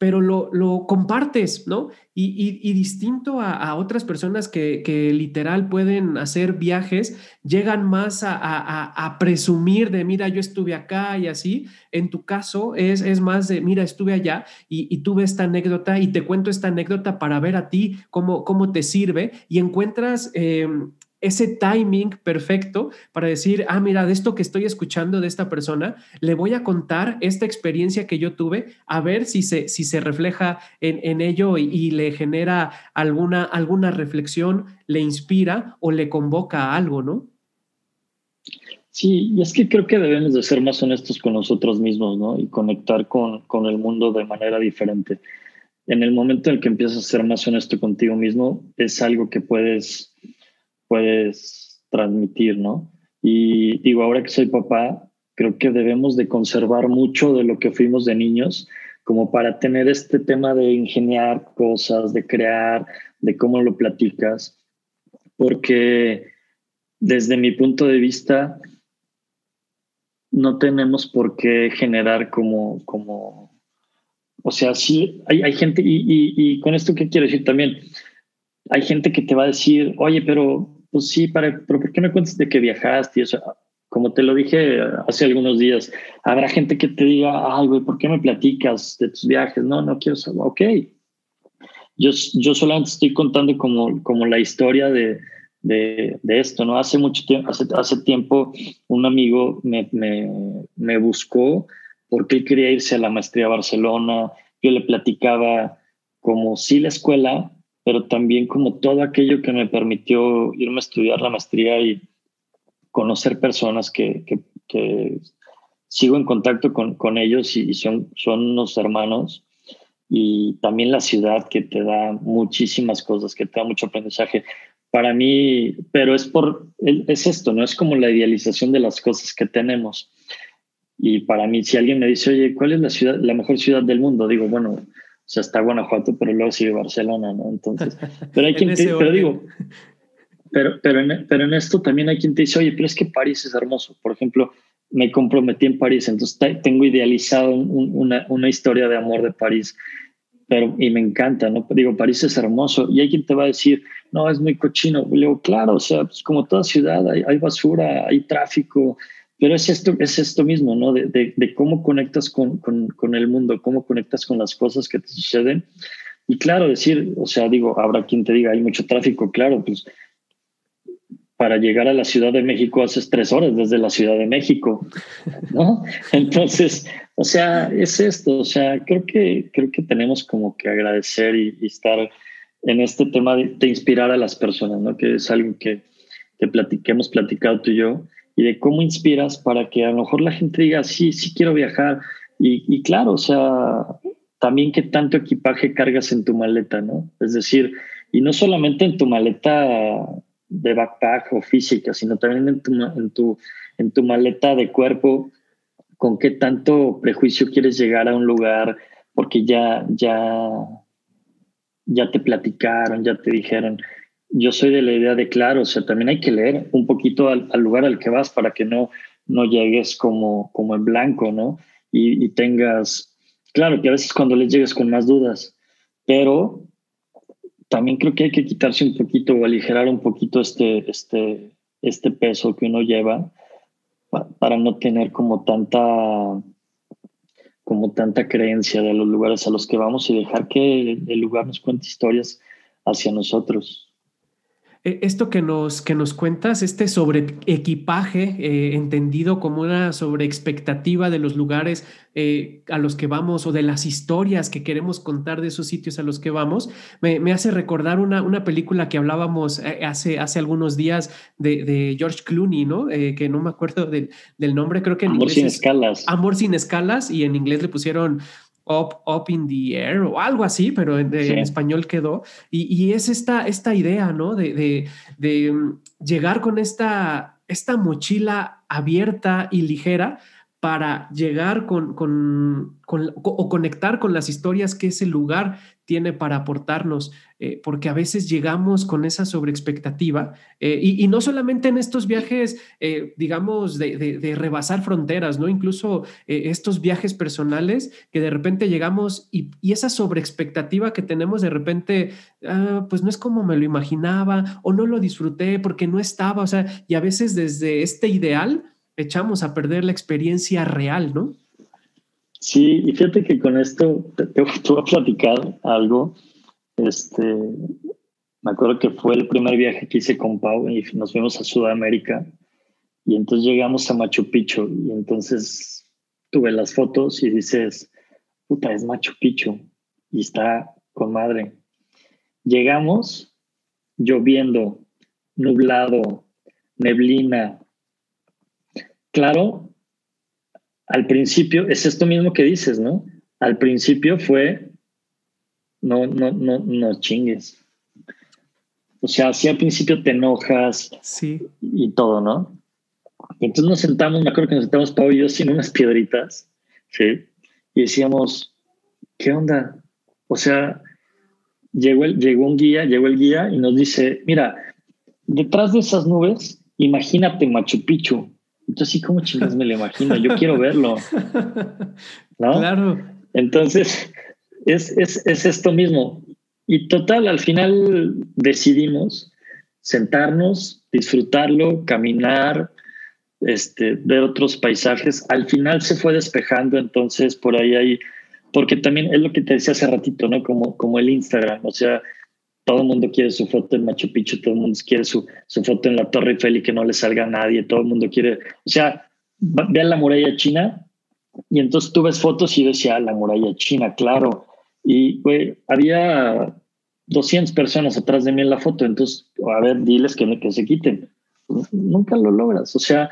pero lo, lo compartes, ¿no? Y, y, distinto a, a, otras personas que, que, literal pueden hacer viajes, llegan más a, a, presumir de, mira, yo estuve acá y así. En tu caso es, es más de, mira, estuve allá y, y, tuve esta anécdota y te cuento esta anécdota para ver a ti cómo, cómo te sirve y encuentras... Eh, ese timing perfecto para decir, ah, mira, de esto que estoy escuchando de esta persona, le voy a contar esta experiencia que yo tuve, a ver si se, si se refleja en, ello y, le genera alguna, alguna reflexión, le inspira o le convoca a algo, ¿no? Sí, y es que creo que debemos de ser más honestos con nosotros mismos, ¿no? Y conectar con, con el mundo de manera diferente. En el momento en el que empiezas a ser más honesto contigo mismo, es algo que puedes puedes transmitir, ¿no? Y digo, ahora que soy papá, creo que debemos de conservar mucho de lo que fuimos de niños, como para tener este tema de ingeniar cosas, de crear, de cómo lo platicas, porque desde mi punto de vista, no tenemos por qué generar como, como o sea, sí, hay, hay gente, y, y, y, con esto, ¿qué quiero decir también? Hay gente que te va a decir, oye, pero pues sí, para, pero ¿por qué me cuentas de que viajaste y eso? Como te lo dije hace algunos días, habrá gente que te diga, ay, güey, ¿por qué me platicas de tus viajes? No, no quiero saber. Ok. Yo, yo solamente estoy contando como, como la historia de, de, de esto, ¿no? Hace mucho tiempo, hace, hace tiempo, un amigo me, me, me buscó porque él quería irse a la maestría a Barcelona. Yo le platicaba como sí la escuela, pero también como todo aquello que me permitió irme a estudiar la maestría y conocer personas que, que, sigo en contacto con, con ellos y, son, son unos hermanos. Y también la ciudad que te da muchísimas cosas, que te da mucho aprendizaje. Para mí, pero es por, es esto, ¿no? Es como la idealización de las cosas que tenemos. Y para mí, si alguien me dice, oye, ¿cuál es la ciudad, la mejor ciudad del mundo? Digo, bueno, o sea, está Guanajuato, pero luego sigue Barcelona, ¿no? Entonces, pero hay quien te, pero digo, pero, pero, en, pero en esto también hay quien te dice, oye, pero es que París es hermoso. Por ejemplo, me comprometí en París, entonces tengo idealizado una, una, historia de amor de París, pero y me encanta, ¿no? Digo, París es hermoso y hay quien te va a decir, no, es muy cochino. Le digo, claro, o sea, pues como toda ciudad, hay, hay basura, hay tráfico, pero es esto, es esto mismo, ¿no? De, de, cómo conectas con, con, con, el mundo, cómo conectas con las cosas que te suceden. Y claro, decir, o sea, digo, habrá quien te diga, hay mucho tráfico, claro, pues para llegar a la Ciudad de México haces tres horas desde la Ciudad de México, ¿no? Entonces, o sea, es esto, o sea, creo que, creo que tenemos como que agradecer y, estar en este tema de, de, inspirar a las personas, ¿no? Que es algo que, que, que hemos platicado tú y yo y de cómo inspiras para que a lo mejor la gente diga, sí, sí quiero viajar. Y, claro, o sea, también qué tanto equipaje cargas en tu maleta, ¿no? Es decir, y no solamente en tu maleta de backpack o física, sino también en tu, en tu, en tu maleta de cuerpo, con qué tanto prejuicio quieres llegar a un lugar, porque ya, ya, ya te platicaron, ya te dijeron, yo soy de la idea de, claro, o sea, también hay que leer un poquito al, lugar al que vas para que no, no llegues como, como en blanco, ¿no? Y, tengas, claro que a veces cuando les llegues con más dudas, pero también creo que hay que quitarse un poquito o aligerar un poquito este, este, este peso que uno lleva para no tener como tanta como tanta creencia de los lugares a los que vamos y dejar que el lugar nos cuente historias hacia nosotros. E, esto que nos, que nos cuentas, este sobre equipaje, eh, entendido como una sobre expectativa de los lugares eh, a los que vamos o de las historias que queremos contar de esos sitios a los que vamos, me, hace recordar una, una, película que hablábamos eh, hace, hace algunos días de, George Clooney, ¿no? que no me acuerdo del, nombre, creo que en Amor sin escalas. Amor sin escalas y en inglés le pusieron Up, up in the air o algo así, pero en, español quedó. Y, es esta, esta idea, ¿no? De, de, mm, llegar con esta, esta mochila abierta y ligera para llegar con, con, con, o conectar con las historias que ese lugar tiene para aportarnos, eh, porque a veces llegamos con esa sobreexpectativa eh, y, no solamente en estos viajes, eh, digamos, de, de, rebasar fronteras, ¿no? Incluso estos viajes personales que de repente llegamos y, y esa sobreexpectativa que tenemos de repente, ah, pues no es como me lo imaginaba o no lo disfruté porque no estaba, o sea, y a veces desde este ideal echamos a perder la experiencia real, ¿no? Sí, y fíjate que con esto te, voy a platicar algo. Este, me acuerdo que fue el primer viaje que hice con Pau y nos fuimos a Sudamérica y entonces llegamos a Machu Picchu y entonces tuve las fotos y dices, puta, es Machu Picchu y está con madre. Llegamos lloviendo, nublado, neblina. Claro, al principio es esto mismo que dices, ¿no? Al principio fue, no, no, no, no chingues. O sea, si al principio te enojas sí. y todo, ¿no? entonces nos sentamos, me acuerdo que nos sentamos Pau y yo sin unas piedritas, ¿sí? Y decíamos, ¿qué onda? O sea, llegó, el, llegó un guía, llegó el guía y nos dice, mira, detrás de esas nubes, imagínate Machu Picchu. Entonces, sí, ¿cómo chingas me lo imagino? Yo quiero verlo. ¿No? Claro. Entonces, es, es, es esto mismo. Y total, al final decidimos sentarnos, disfrutarlo, caminar, este, ver otros paisajes. Al final se fue despejando, entonces por ahí hay, porque también es lo que te decía hace ratito, ¿no? Como, como el Instagram, o sea, todo el mundo quiere su foto en Machu Picchu, todo el mundo quiere su, su foto en la Torre Eiffel y que no le salga a nadie, todo el mundo quiere, o sea, vean la muralla china y entonces tú ves fotos y decía, ah, la muralla china, claro. Y, güey, había 200 personas atrás de mí en la foto, entonces, a ver, diles que, que se quiten nunca lo logras. O sea,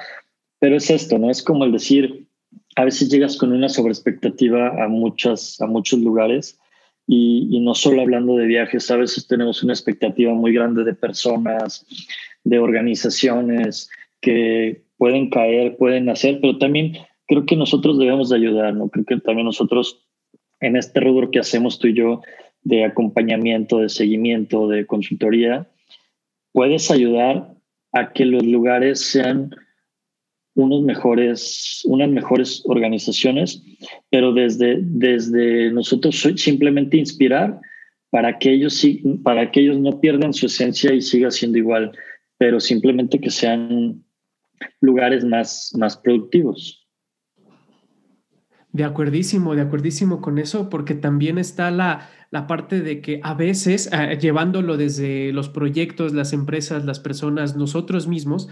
pero es esto, ¿no? Es como el decir, a veces llegas con una sobreexpectativa a, muchas, a muchos lugares y, no solo hablando de viajes, a veces tenemos una expectativa muy grande de personas, de organizaciones que pueden caer, pueden hacer, pero también creo que nosotros debemos de ayudar, ¿no? Creo que también nosotros en este rubro que hacemos tú y yo de acompañamiento, de seguimiento, de consultoría, puedes ayudar a que los lugares sean unos mejores, unas mejores organizaciones, pero desde, desde nosotros simplemente inspirar para que ellos para que ellos no pierdan su esencia y siga siendo igual, pero simplemente que sean lugares más, más productivos. De acuerdísimo, de acuerdísimo con eso, porque también está la, la parte de que a veces, eh, llevándolo desde los proyectos, las empresas, las personas, nosotros mismos,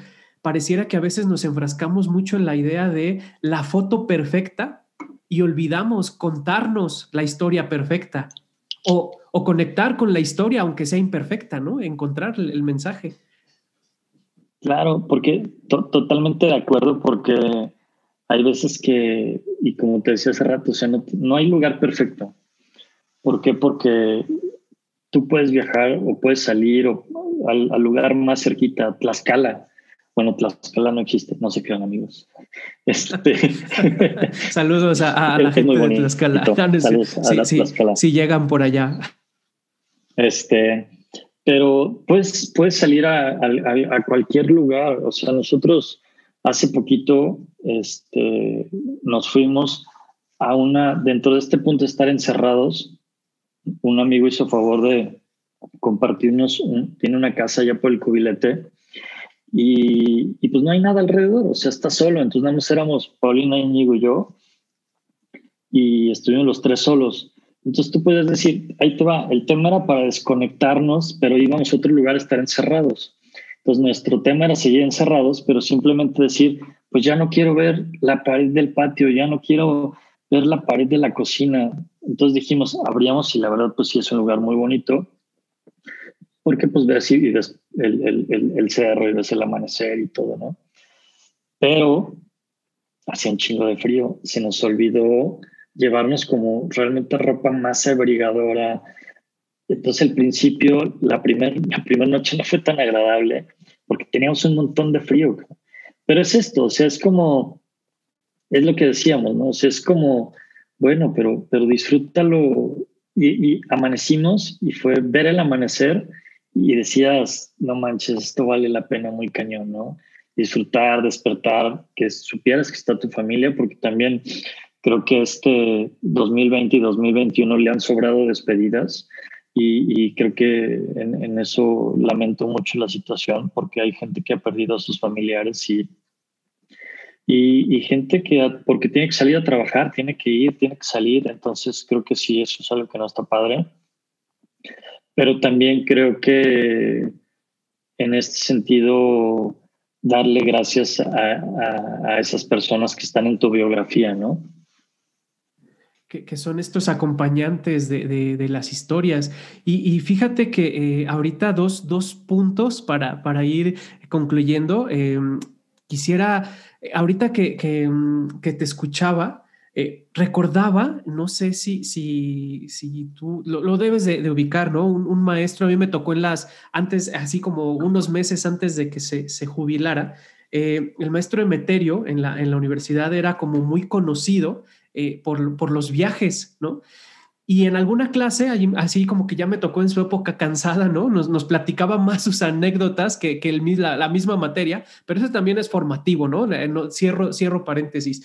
pareciera que a veces nos enfrascamos mucho en la idea de la foto perfecta y olvidamos contarnos la historia perfecta o, o conectar con la historia, aunque sea imperfecta, ¿no? Encontrar el, mensaje. Claro, porque totalmente de acuerdo, porque hay veces que, y como te decía hace rato, o sea, no, no hay lugar perfecto. ¿Por qué? Porque tú puedes viajar o puedes salir al, lugar más cerquita, Tlaxcala. Bueno, Tlaxcala no existe, no se quedan amigos. Este... Saludos a, la gente de Tlaxcala. Saludos a Tlaxcala. Si llegan por allá. Este, pero pues puedes salir a, a, cualquier lugar. O sea, nosotros hace poquito este, nos fuimos a una, dentro de este punto de estar encerrados, un amigo hizo favor de compartirnos, tiene una casa allá por el cubilete y, y, pues no hay nada alrededor, o sea, está solo, entonces nada éramos Paulina, Íñigo y yo y estuvimos los tres solos. Entonces tú puedes decir, ahí te va, el tema era para desconectarnos, pero íbamos a otro lugar a estar encerrados. Entonces nuestro tema era seguir encerrados, pero simplemente decir, pues ya no quiero ver la pared del patio, ya no quiero ver la pared de la cocina. Entonces dijimos, abríamos y la verdad pues sí es un lugar muy bonito, porque pues ves, y ves el, el, el, cerro y ves el amanecer y todo, ¿no? Pero hacía un chingo de frío, se nos olvidó llevarnos como realmente ropa más abrigadora. Entonces al principio, la primera la primera noche no fue tan agradable porque teníamos un montón de frío. Pero es esto, o sea, es como es lo que decíamos, ¿no? O sea, es como, bueno, pero, pero disfrútalo. Y, amanecimos y fue ver el amanecer y decías, no manches, esto vale la pena muy cañón, ¿no? Disfrutar, despertar, que supieras que está tu familia, porque también creo que este 2020 y 2021 le han sobrado despedidas y, creo que en, en, eso lamento mucho la situación porque hay gente que ha perdido a sus familiares y, y, gente que, porque tiene que salir a trabajar, tiene que ir, tiene que salir, entonces creo que sí, eso es algo que no está padre. Pero también creo que en este sentido darle gracias a, esas personas que están en tu biografía, ¿no? Que, son estos acompañantes de, las historias. Y, fíjate que eh, ahorita dos, dos puntos para, para ir concluyendo. Em, quisiera, ahorita que, que, mm, te escuchaba, eh, recordaba, no sé si, si, si tú lo, debes de, ubicar, ¿no? Un, maestro a mí me tocó en las, antes, así como unos meses antes de que se, se jubilara, eh, el maestro Emeterio en la, en la universidad era como muy conocido eh, por, por, los viajes, ¿no? Y en alguna clase, así como que ya me tocó en su época cansada, ¿no? Nos, nos platicaba más sus anécdotas que, que el, la, la, misma materia, pero eso también es formativo, ¿no? cierro, cierro paréntesis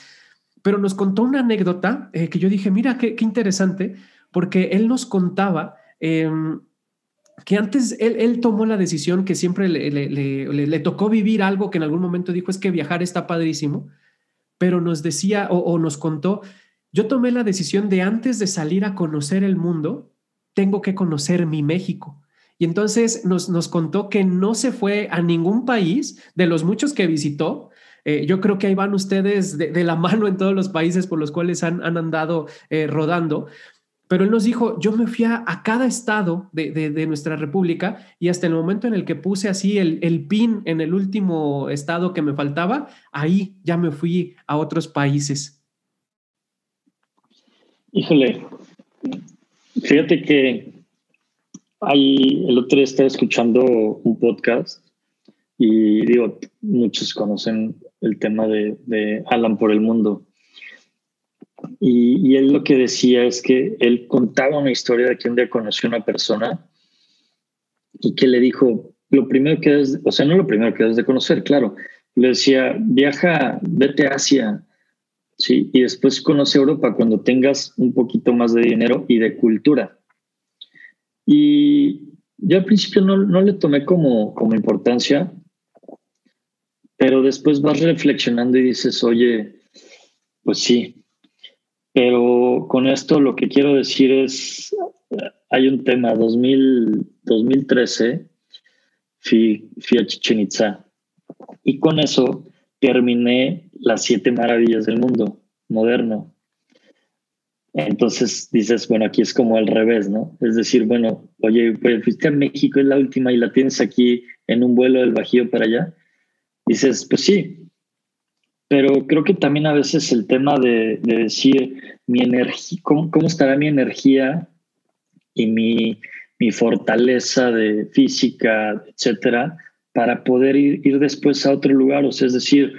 pero nos contó una anécdota eh, que yo dije, mira, qué, interesante, porque él nos contaba em, que antes él, tomó la decisión que siempre le, tocó vivir algo que en algún momento dijo, es que viajar está padrísimo, pero nos decía o, nos contó, yo tomé la decisión de antes de salir a conocer el mundo, tengo que conocer mi México. Y entonces nos, nos contó que no se fue a ningún país de los muchos que visitó, eh, yo creo que ahí van ustedes de, la mano en todos los países por los cuales han, andado eh, rodando. Pero él nos dijo, yo me fui a, cada estado de, nuestra república y hasta el momento en el que puse así el, el, pin en el último estado que me faltaba, ahí ya me fui a otros países. Híjole, fíjate que hay, el otro día estaba escuchando un podcast y digo, muchos conocen el tema de, Alan por el mundo. Y, él lo que decía es que él contaba una historia de que un día conoció a una persona y que le dijo, lo primero que es, o sea, no lo primero que debes de conocer, claro, le decía, viaja, vete a Asia, ¿sí? Y después conoce Europa cuando tengas un poquito más de dinero y de cultura. Y yo al principio no, no le tomé como, como importancia, pero después vas reflexionando y dices, oye, pues sí, pero con esto lo que quiero decir es, hay un tema, 2000, 2013, fui, fui a Chichen Itza y con eso terminé las siete maravillas del mundo moderno. Entonces dices, bueno, aquí es como al revés, ¿no? Es decir, bueno, oye, pues fuiste a México, es la última y la tienes aquí en un vuelo del Bajío para allá dices, pues sí, pero creo que también a veces el tema de, decir mi energía, ¿cómo, estará mi energía y mi, fortaleza de física, etcétera, para poder ir, después a otro lugar? O sea, es decir,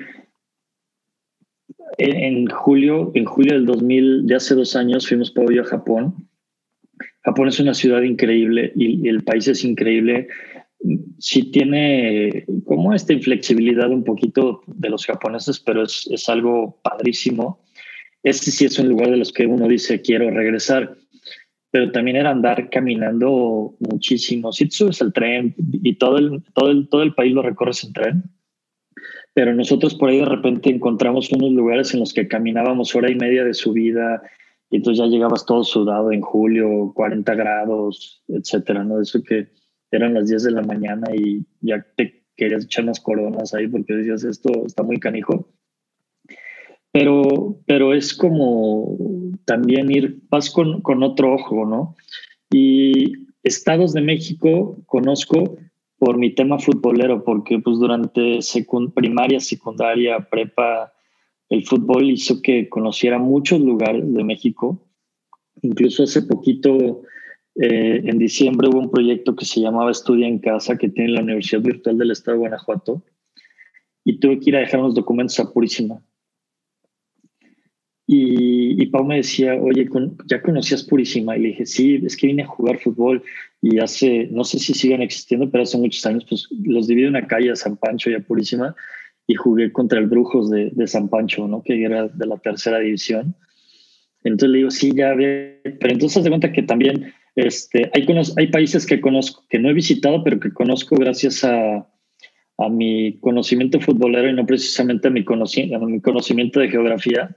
en, julio, en julio del 2000, de hace dos años, fuimos para a Japón. Japón es una ciudad increíble y el país es increíble sí tiene como esta inflexibilidad un poquito de los japoneses, pero es, es algo padrísimo. Este sí es un lugar de los que uno dice quiero regresar, pero también era andar caminando muchísimo. Si tú subes el tren y todo el, todo el, todo el país lo recorres en tren, pero nosotros por ahí de repente encontramos unos lugares en los que caminábamos hora y media de subida y entonces ya llegabas todo sudado en julio, 40 grados, etcétera, ¿no? Eso que eran las 10 de la mañana y ya te querías echar unas coronas ahí porque decías, esto está muy canijo. Pero, pero es como también ir, vas con, con otro ojo, ¿no? Y estados de México conozco por mi tema futbolero, porque pues durante primaria, secundaria, prepa, el fútbol hizo que conociera muchos lugares de México. Incluso hace poquito eh, en diciembre hubo un proyecto que se llamaba Estudia en Casa, que tiene la Universidad Virtual del Estado de Guanajuato, y tuve que ir a dejar unos documentos a Purísima. Y, y Pau me decía, oye, ¿ya conocías Purísima? Y le dije, sí, es que vine a jugar fútbol y hace, no sé si siguen existiendo, pero hace muchos años, pues los dividí en una calle a San Pancho y a Purísima y jugué contra el Brujos de, de San Pancho, ¿no? Que era de la tercera división. Entonces le digo, sí, ya ve, pero entonces se cuenta que también este, hay, hay países que conozco, que no he visitado, pero que conozco gracias a, a mi conocimiento futbolero y no precisamente a mi, a mi conocimiento de geografía.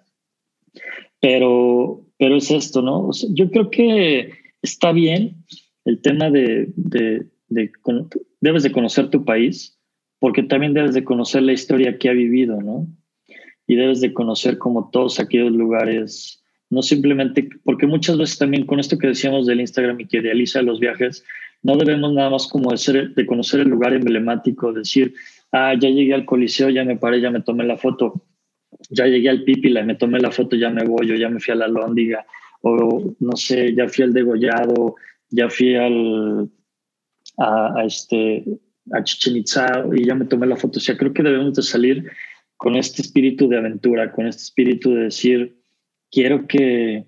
Pero, pero es esto, ¿no? yo creo que está bien el tema de, de, de, debes de conocer tu país, porque también debes de conocer la historia que ha vivido, ¿no? Y debes de conocer como todos aquellos lugares, no simplemente, porque muchas veces también con esto que decíamos del Instagram y que idealiza los viajes, no debemos nada más como de, ser, de conocer el lugar emblemático, decir, ah, ya llegué al Coliseo, ya me paré, ya me tomé la foto, ya llegué al Pípila, me tomé la foto, ya me voy, o ya me fui a la Lóndiga, o no sé, ya fui al Degollado, ya fui al, a, este, a Chichen Itza y ya me tomé la foto. O sea, creo que debemos de salir con este espíritu de aventura, con este espíritu de decir, quiero que,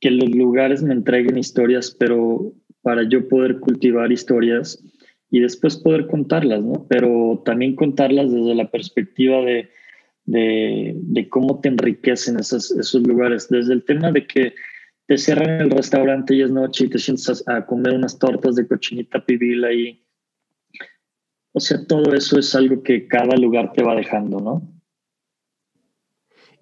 que los lugares me entreguen historias, pero para yo poder cultivar historias y después poder contarlas, ¿no? Pero también contarlas desde la perspectiva de, de, de cómo te enriquecen esos, esos lugares, desde el tema de que te cierran el restaurante y es noche y te sientas a, comer unas tortas de cochinita pibil ahí. O sea, todo eso es algo que cada lugar te va dejando, ¿no?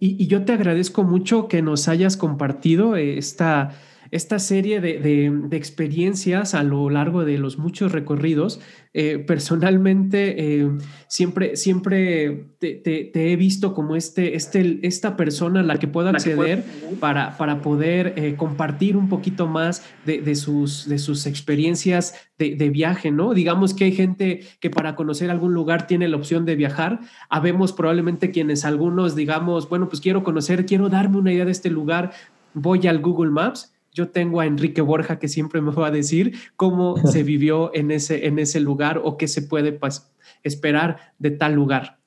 Y, yo te agradezco mucho que nos hayas compartido esta, esta serie de, experiencias a lo largo de los muchos recorridos. Eh, personalmente, eh, siempre, siempre te, he visto como este, este, esta persona a la que puedo acceder para, para poder eh, compartir un poquito más de, sus, de sus experiencias de, viaje, ¿no? Digamos que hay gente que para conocer algún lugar tiene la opción de viajar. Habemos probablemente quienes algunos digamos, bueno, pues quiero conocer, quiero darme una idea de este lugar, voy al Google Maps yo tengo a Enrique Borja que siempre me va a decir cómo se vivió en ese, en ese lugar o qué se puede esperar de tal lugar.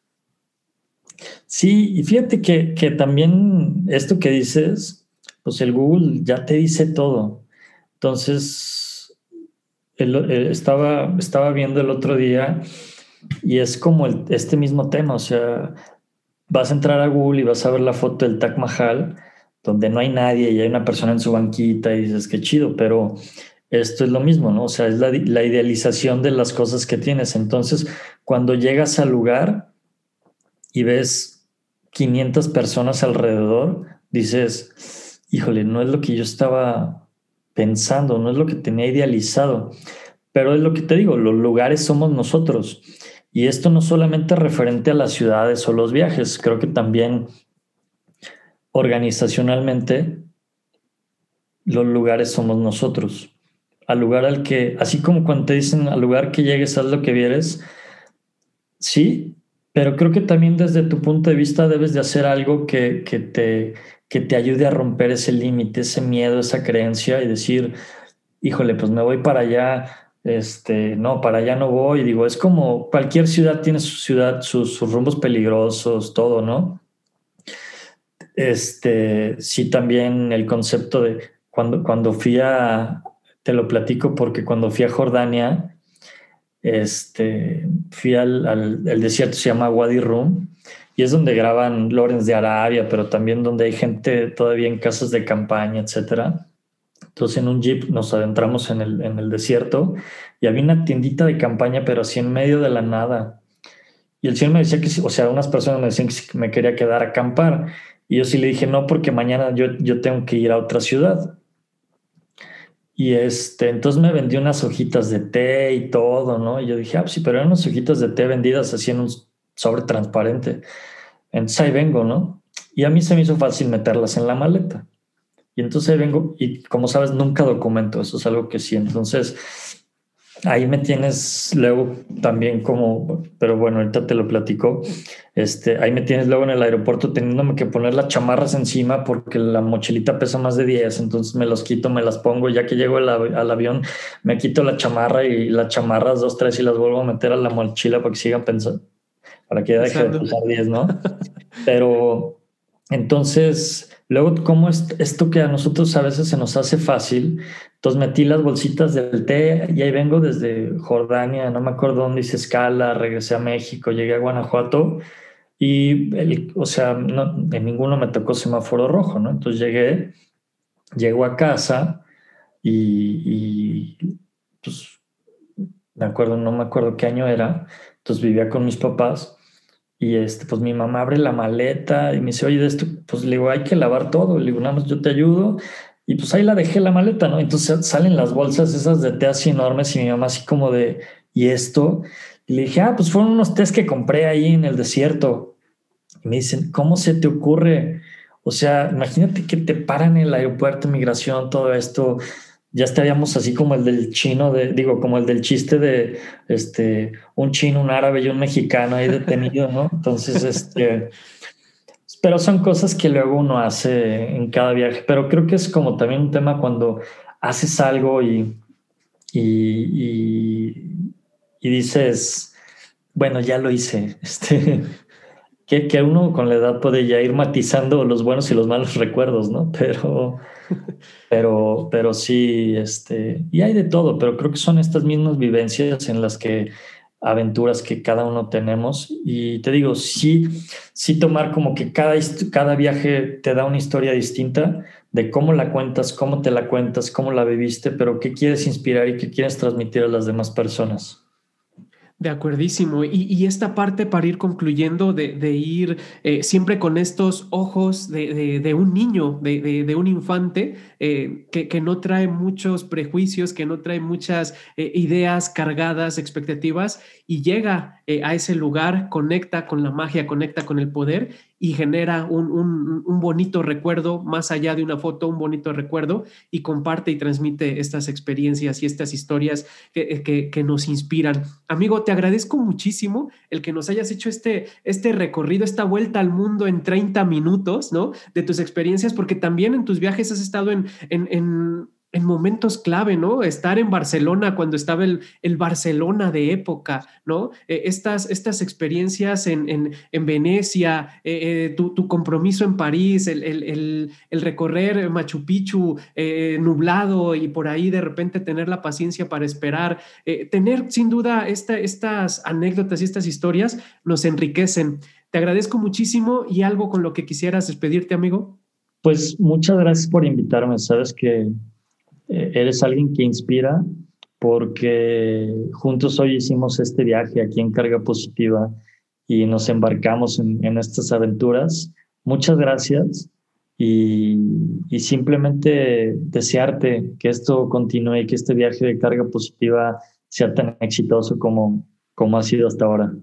Sí, y fíjate que, también esto que dices, pues el Google ya te dice todo. Entonces, estaba, estaba viendo el otro día y es como este mismo tema, o sea, vas a entrar a Google y vas a ver la foto del Taj Mahal donde no hay nadie y hay una persona en su banquita y dices, qué chido, pero esto es lo mismo, ¿no? O sea, es la, idealización de las cosas que tienes. Entonces, cuando llegas al lugar y ves 500 personas alrededor, dices, híjole, no es lo que yo estaba pensando, no es lo que tenía idealizado, pero es lo que te digo, los lugares somos nosotros. Y esto no solamente referente a las ciudades o los viajes, creo que también organizacionalmente, los lugares somos nosotros. Al lugar al que, así como cuando te dicen al lugar que llegues, haz lo que vieres, sí, pero creo que también desde tu punto de vista debes de hacer algo que, que te, que te ayude a romper ese límite, ese miedo, esa creencia y decir, híjole, pues me voy para allá, este, no, para allá no voy. Digo, es como cualquier ciudad tiene su ciudad, sus rumbos peligrosos, todo, ¿no? Este, sí, también el concepto de cuando, cuando fui a, te lo platico porque cuando fui a Jordania, este, fui al, el desierto, se llama Wadi Rum, y es donde graban Lorenz de Arabia, pero también donde hay gente todavía en casas de campaña, etcétera. Entonces en un jeep nos adentramos en el, en el desierto y había una tiendita de campaña, pero así en medio de la nada. Y el señor me decía que, o sea, unas personas me decían que me quería quedar a acampar. Y yo sí le dije, no, porque mañana yo, yo tengo que ir a otra ciudad. Y este, entonces me vendió unas hojitas de té y todo, ¿no? Y yo dije, ah, pues sí, pero eran unas hojitas de té vendidas así en un sobre transparente. Entonces ahí vengo, ¿no? Y a mí se me hizo fácil meterlas en la maleta. Y entonces ahí vengo, y como sabes, nunca documento, eso es algo que sí. Entonces, ahí me tienes luego también como, pero bueno, ahorita te lo platico. Este, ahí me tienes luego en el aeropuerto teniéndome que poner las chamarras encima porque la mochilita pesa más de 10, entonces me los quito, me las pongo, ya que llego al, al avión, me quito la chamarra y las chamarras dos, tres y las vuelvo a meter a la mochila para que sigan pensando, para que deje de pesar 10, ¿no? Pero entonces Luego, como esto que a nosotros a veces se nos hace fácil, entonces metí las bolsitas del té y ahí vengo desde Jordania, no me acuerdo dónde hice escala, regresé a México, llegué a Guanajuato y, el, o sea, no, en ninguno me tocó semáforo rojo, ¿no? Entonces llegué, llego a casa y, y pues, me acuerdo, no me acuerdo qué año era, entonces vivía con mis papás y este, pues mi mamá abre la maleta y me dice, oye, de esto, pues le digo, hay que lavar todo. Le digo, nada más yo te ayudo. Y pues ahí la dejé la maleta, ¿no? Entonces salen las bolsas esas de té así enormes y mi mamá así como de, ¿y esto? Y le dije, ah, pues fueron unos tés que compré ahí en el desierto. Y me dicen, ¿cómo se te ocurre? O sea, imagínate que te paran en el aeropuerto, migración, todo esto. Ya estaríamos así como el del chino, de, digo, como el del chiste de este, un chino, un árabe y un mexicano ahí detenido, ¿no? Entonces, este, pero son cosas que luego uno hace en cada viaje. Pero creo que es como también un tema cuando haces algo y, y, y, dices, bueno, ya lo hice. Este, que, que, uno con la edad puede ya ir matizando los buenos y los malos recuerdos, ¿no? Pero, pero, pero sí, este, y hay de todo, pero creo que son estas mismas vivencias en las que aventuras que cada uno tenemos. Y te digo, sí, sí tomar como que cada, cada viaje te da una historia distinta de cómo la cuentas, cómo te la cuentas, cómo la viviste, pero qué quieres inspirar y qué quieres transmitir a las demás personas. De acuerdísimo. Y, esta parte para ir concluyendo, de, ir eh, siempre con estos ojos de, un niño, de, un infante, eh, que, no trae muchos prejuicios, que no trae muchas eh, ideas cargadas, expectativas, y llega a ese lugar, conecta con la magia, conecta con el poder y genera un, bonito recuerdo, más allá de una foto, un bonito recuerdo, y comparte y transmite estas experiencias y estas historias que, que, nos inspiran. Amigo, te agradezco muchísimo el que nos hayas hecho este, este recorrido, esta vuelta al mundo en 30 minutos, ¿no? De tus experiencias, porque también en tus viajes has estado en en momentos clave, ¿no? Estar en Barcelona cuando estaba el, el Barcelona de época, ¿no? Eh, estas, estas experiencias en, en, Venecia, eh, eh, tu, compromiso en París, el, el, el recorrer Machu Picchu nublado y por ahí de repente tener la paciencia para esperar, tener sin duda esta, estas anécdotas y estas historias nos enriquecen. Te agradezco muchísimo y algo con lo que quisieras despedirte, amigo. Pues muchas gracias por invitarme. Sabes que eres alguien que inspira porque juntos hoy hicimos este viaje aquí en Carga Positiva y nos embarcamos en, estas aventuras. Muchas gracias y, simplemente desearte que esto continúe y que este viaje de Carga Positiva sea tan exitoso como, como ha sido hasta ahora.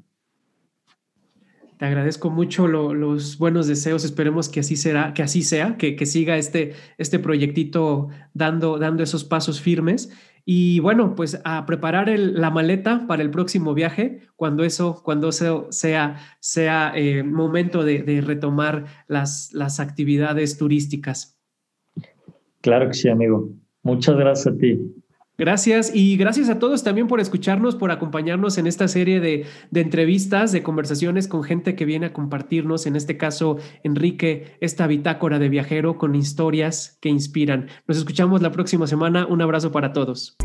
Te agradezco mucho los buenos deseos. Esperemos que así será, que así sea, que, siga este, este proyectito dando, dando esos pasos firmes. Y bueno, pues a preparar la maleta para el próximo viaje, cuando eso, cuando sea, sea eh, momento de, de, retomar las, las actividades turísticas. Claro que sí, amigo. Muchas gracias a ti. Gracias y gracias a todos también por escucharnos, por acompañarnos en esta serie de, entrevistas, de conversaciones con gente que viene a compartirnos, en este caso Enrique, esta bitácora de viajero con historias que inspiran. Nos escuchamos la próxima semana. Un abrazo para todos.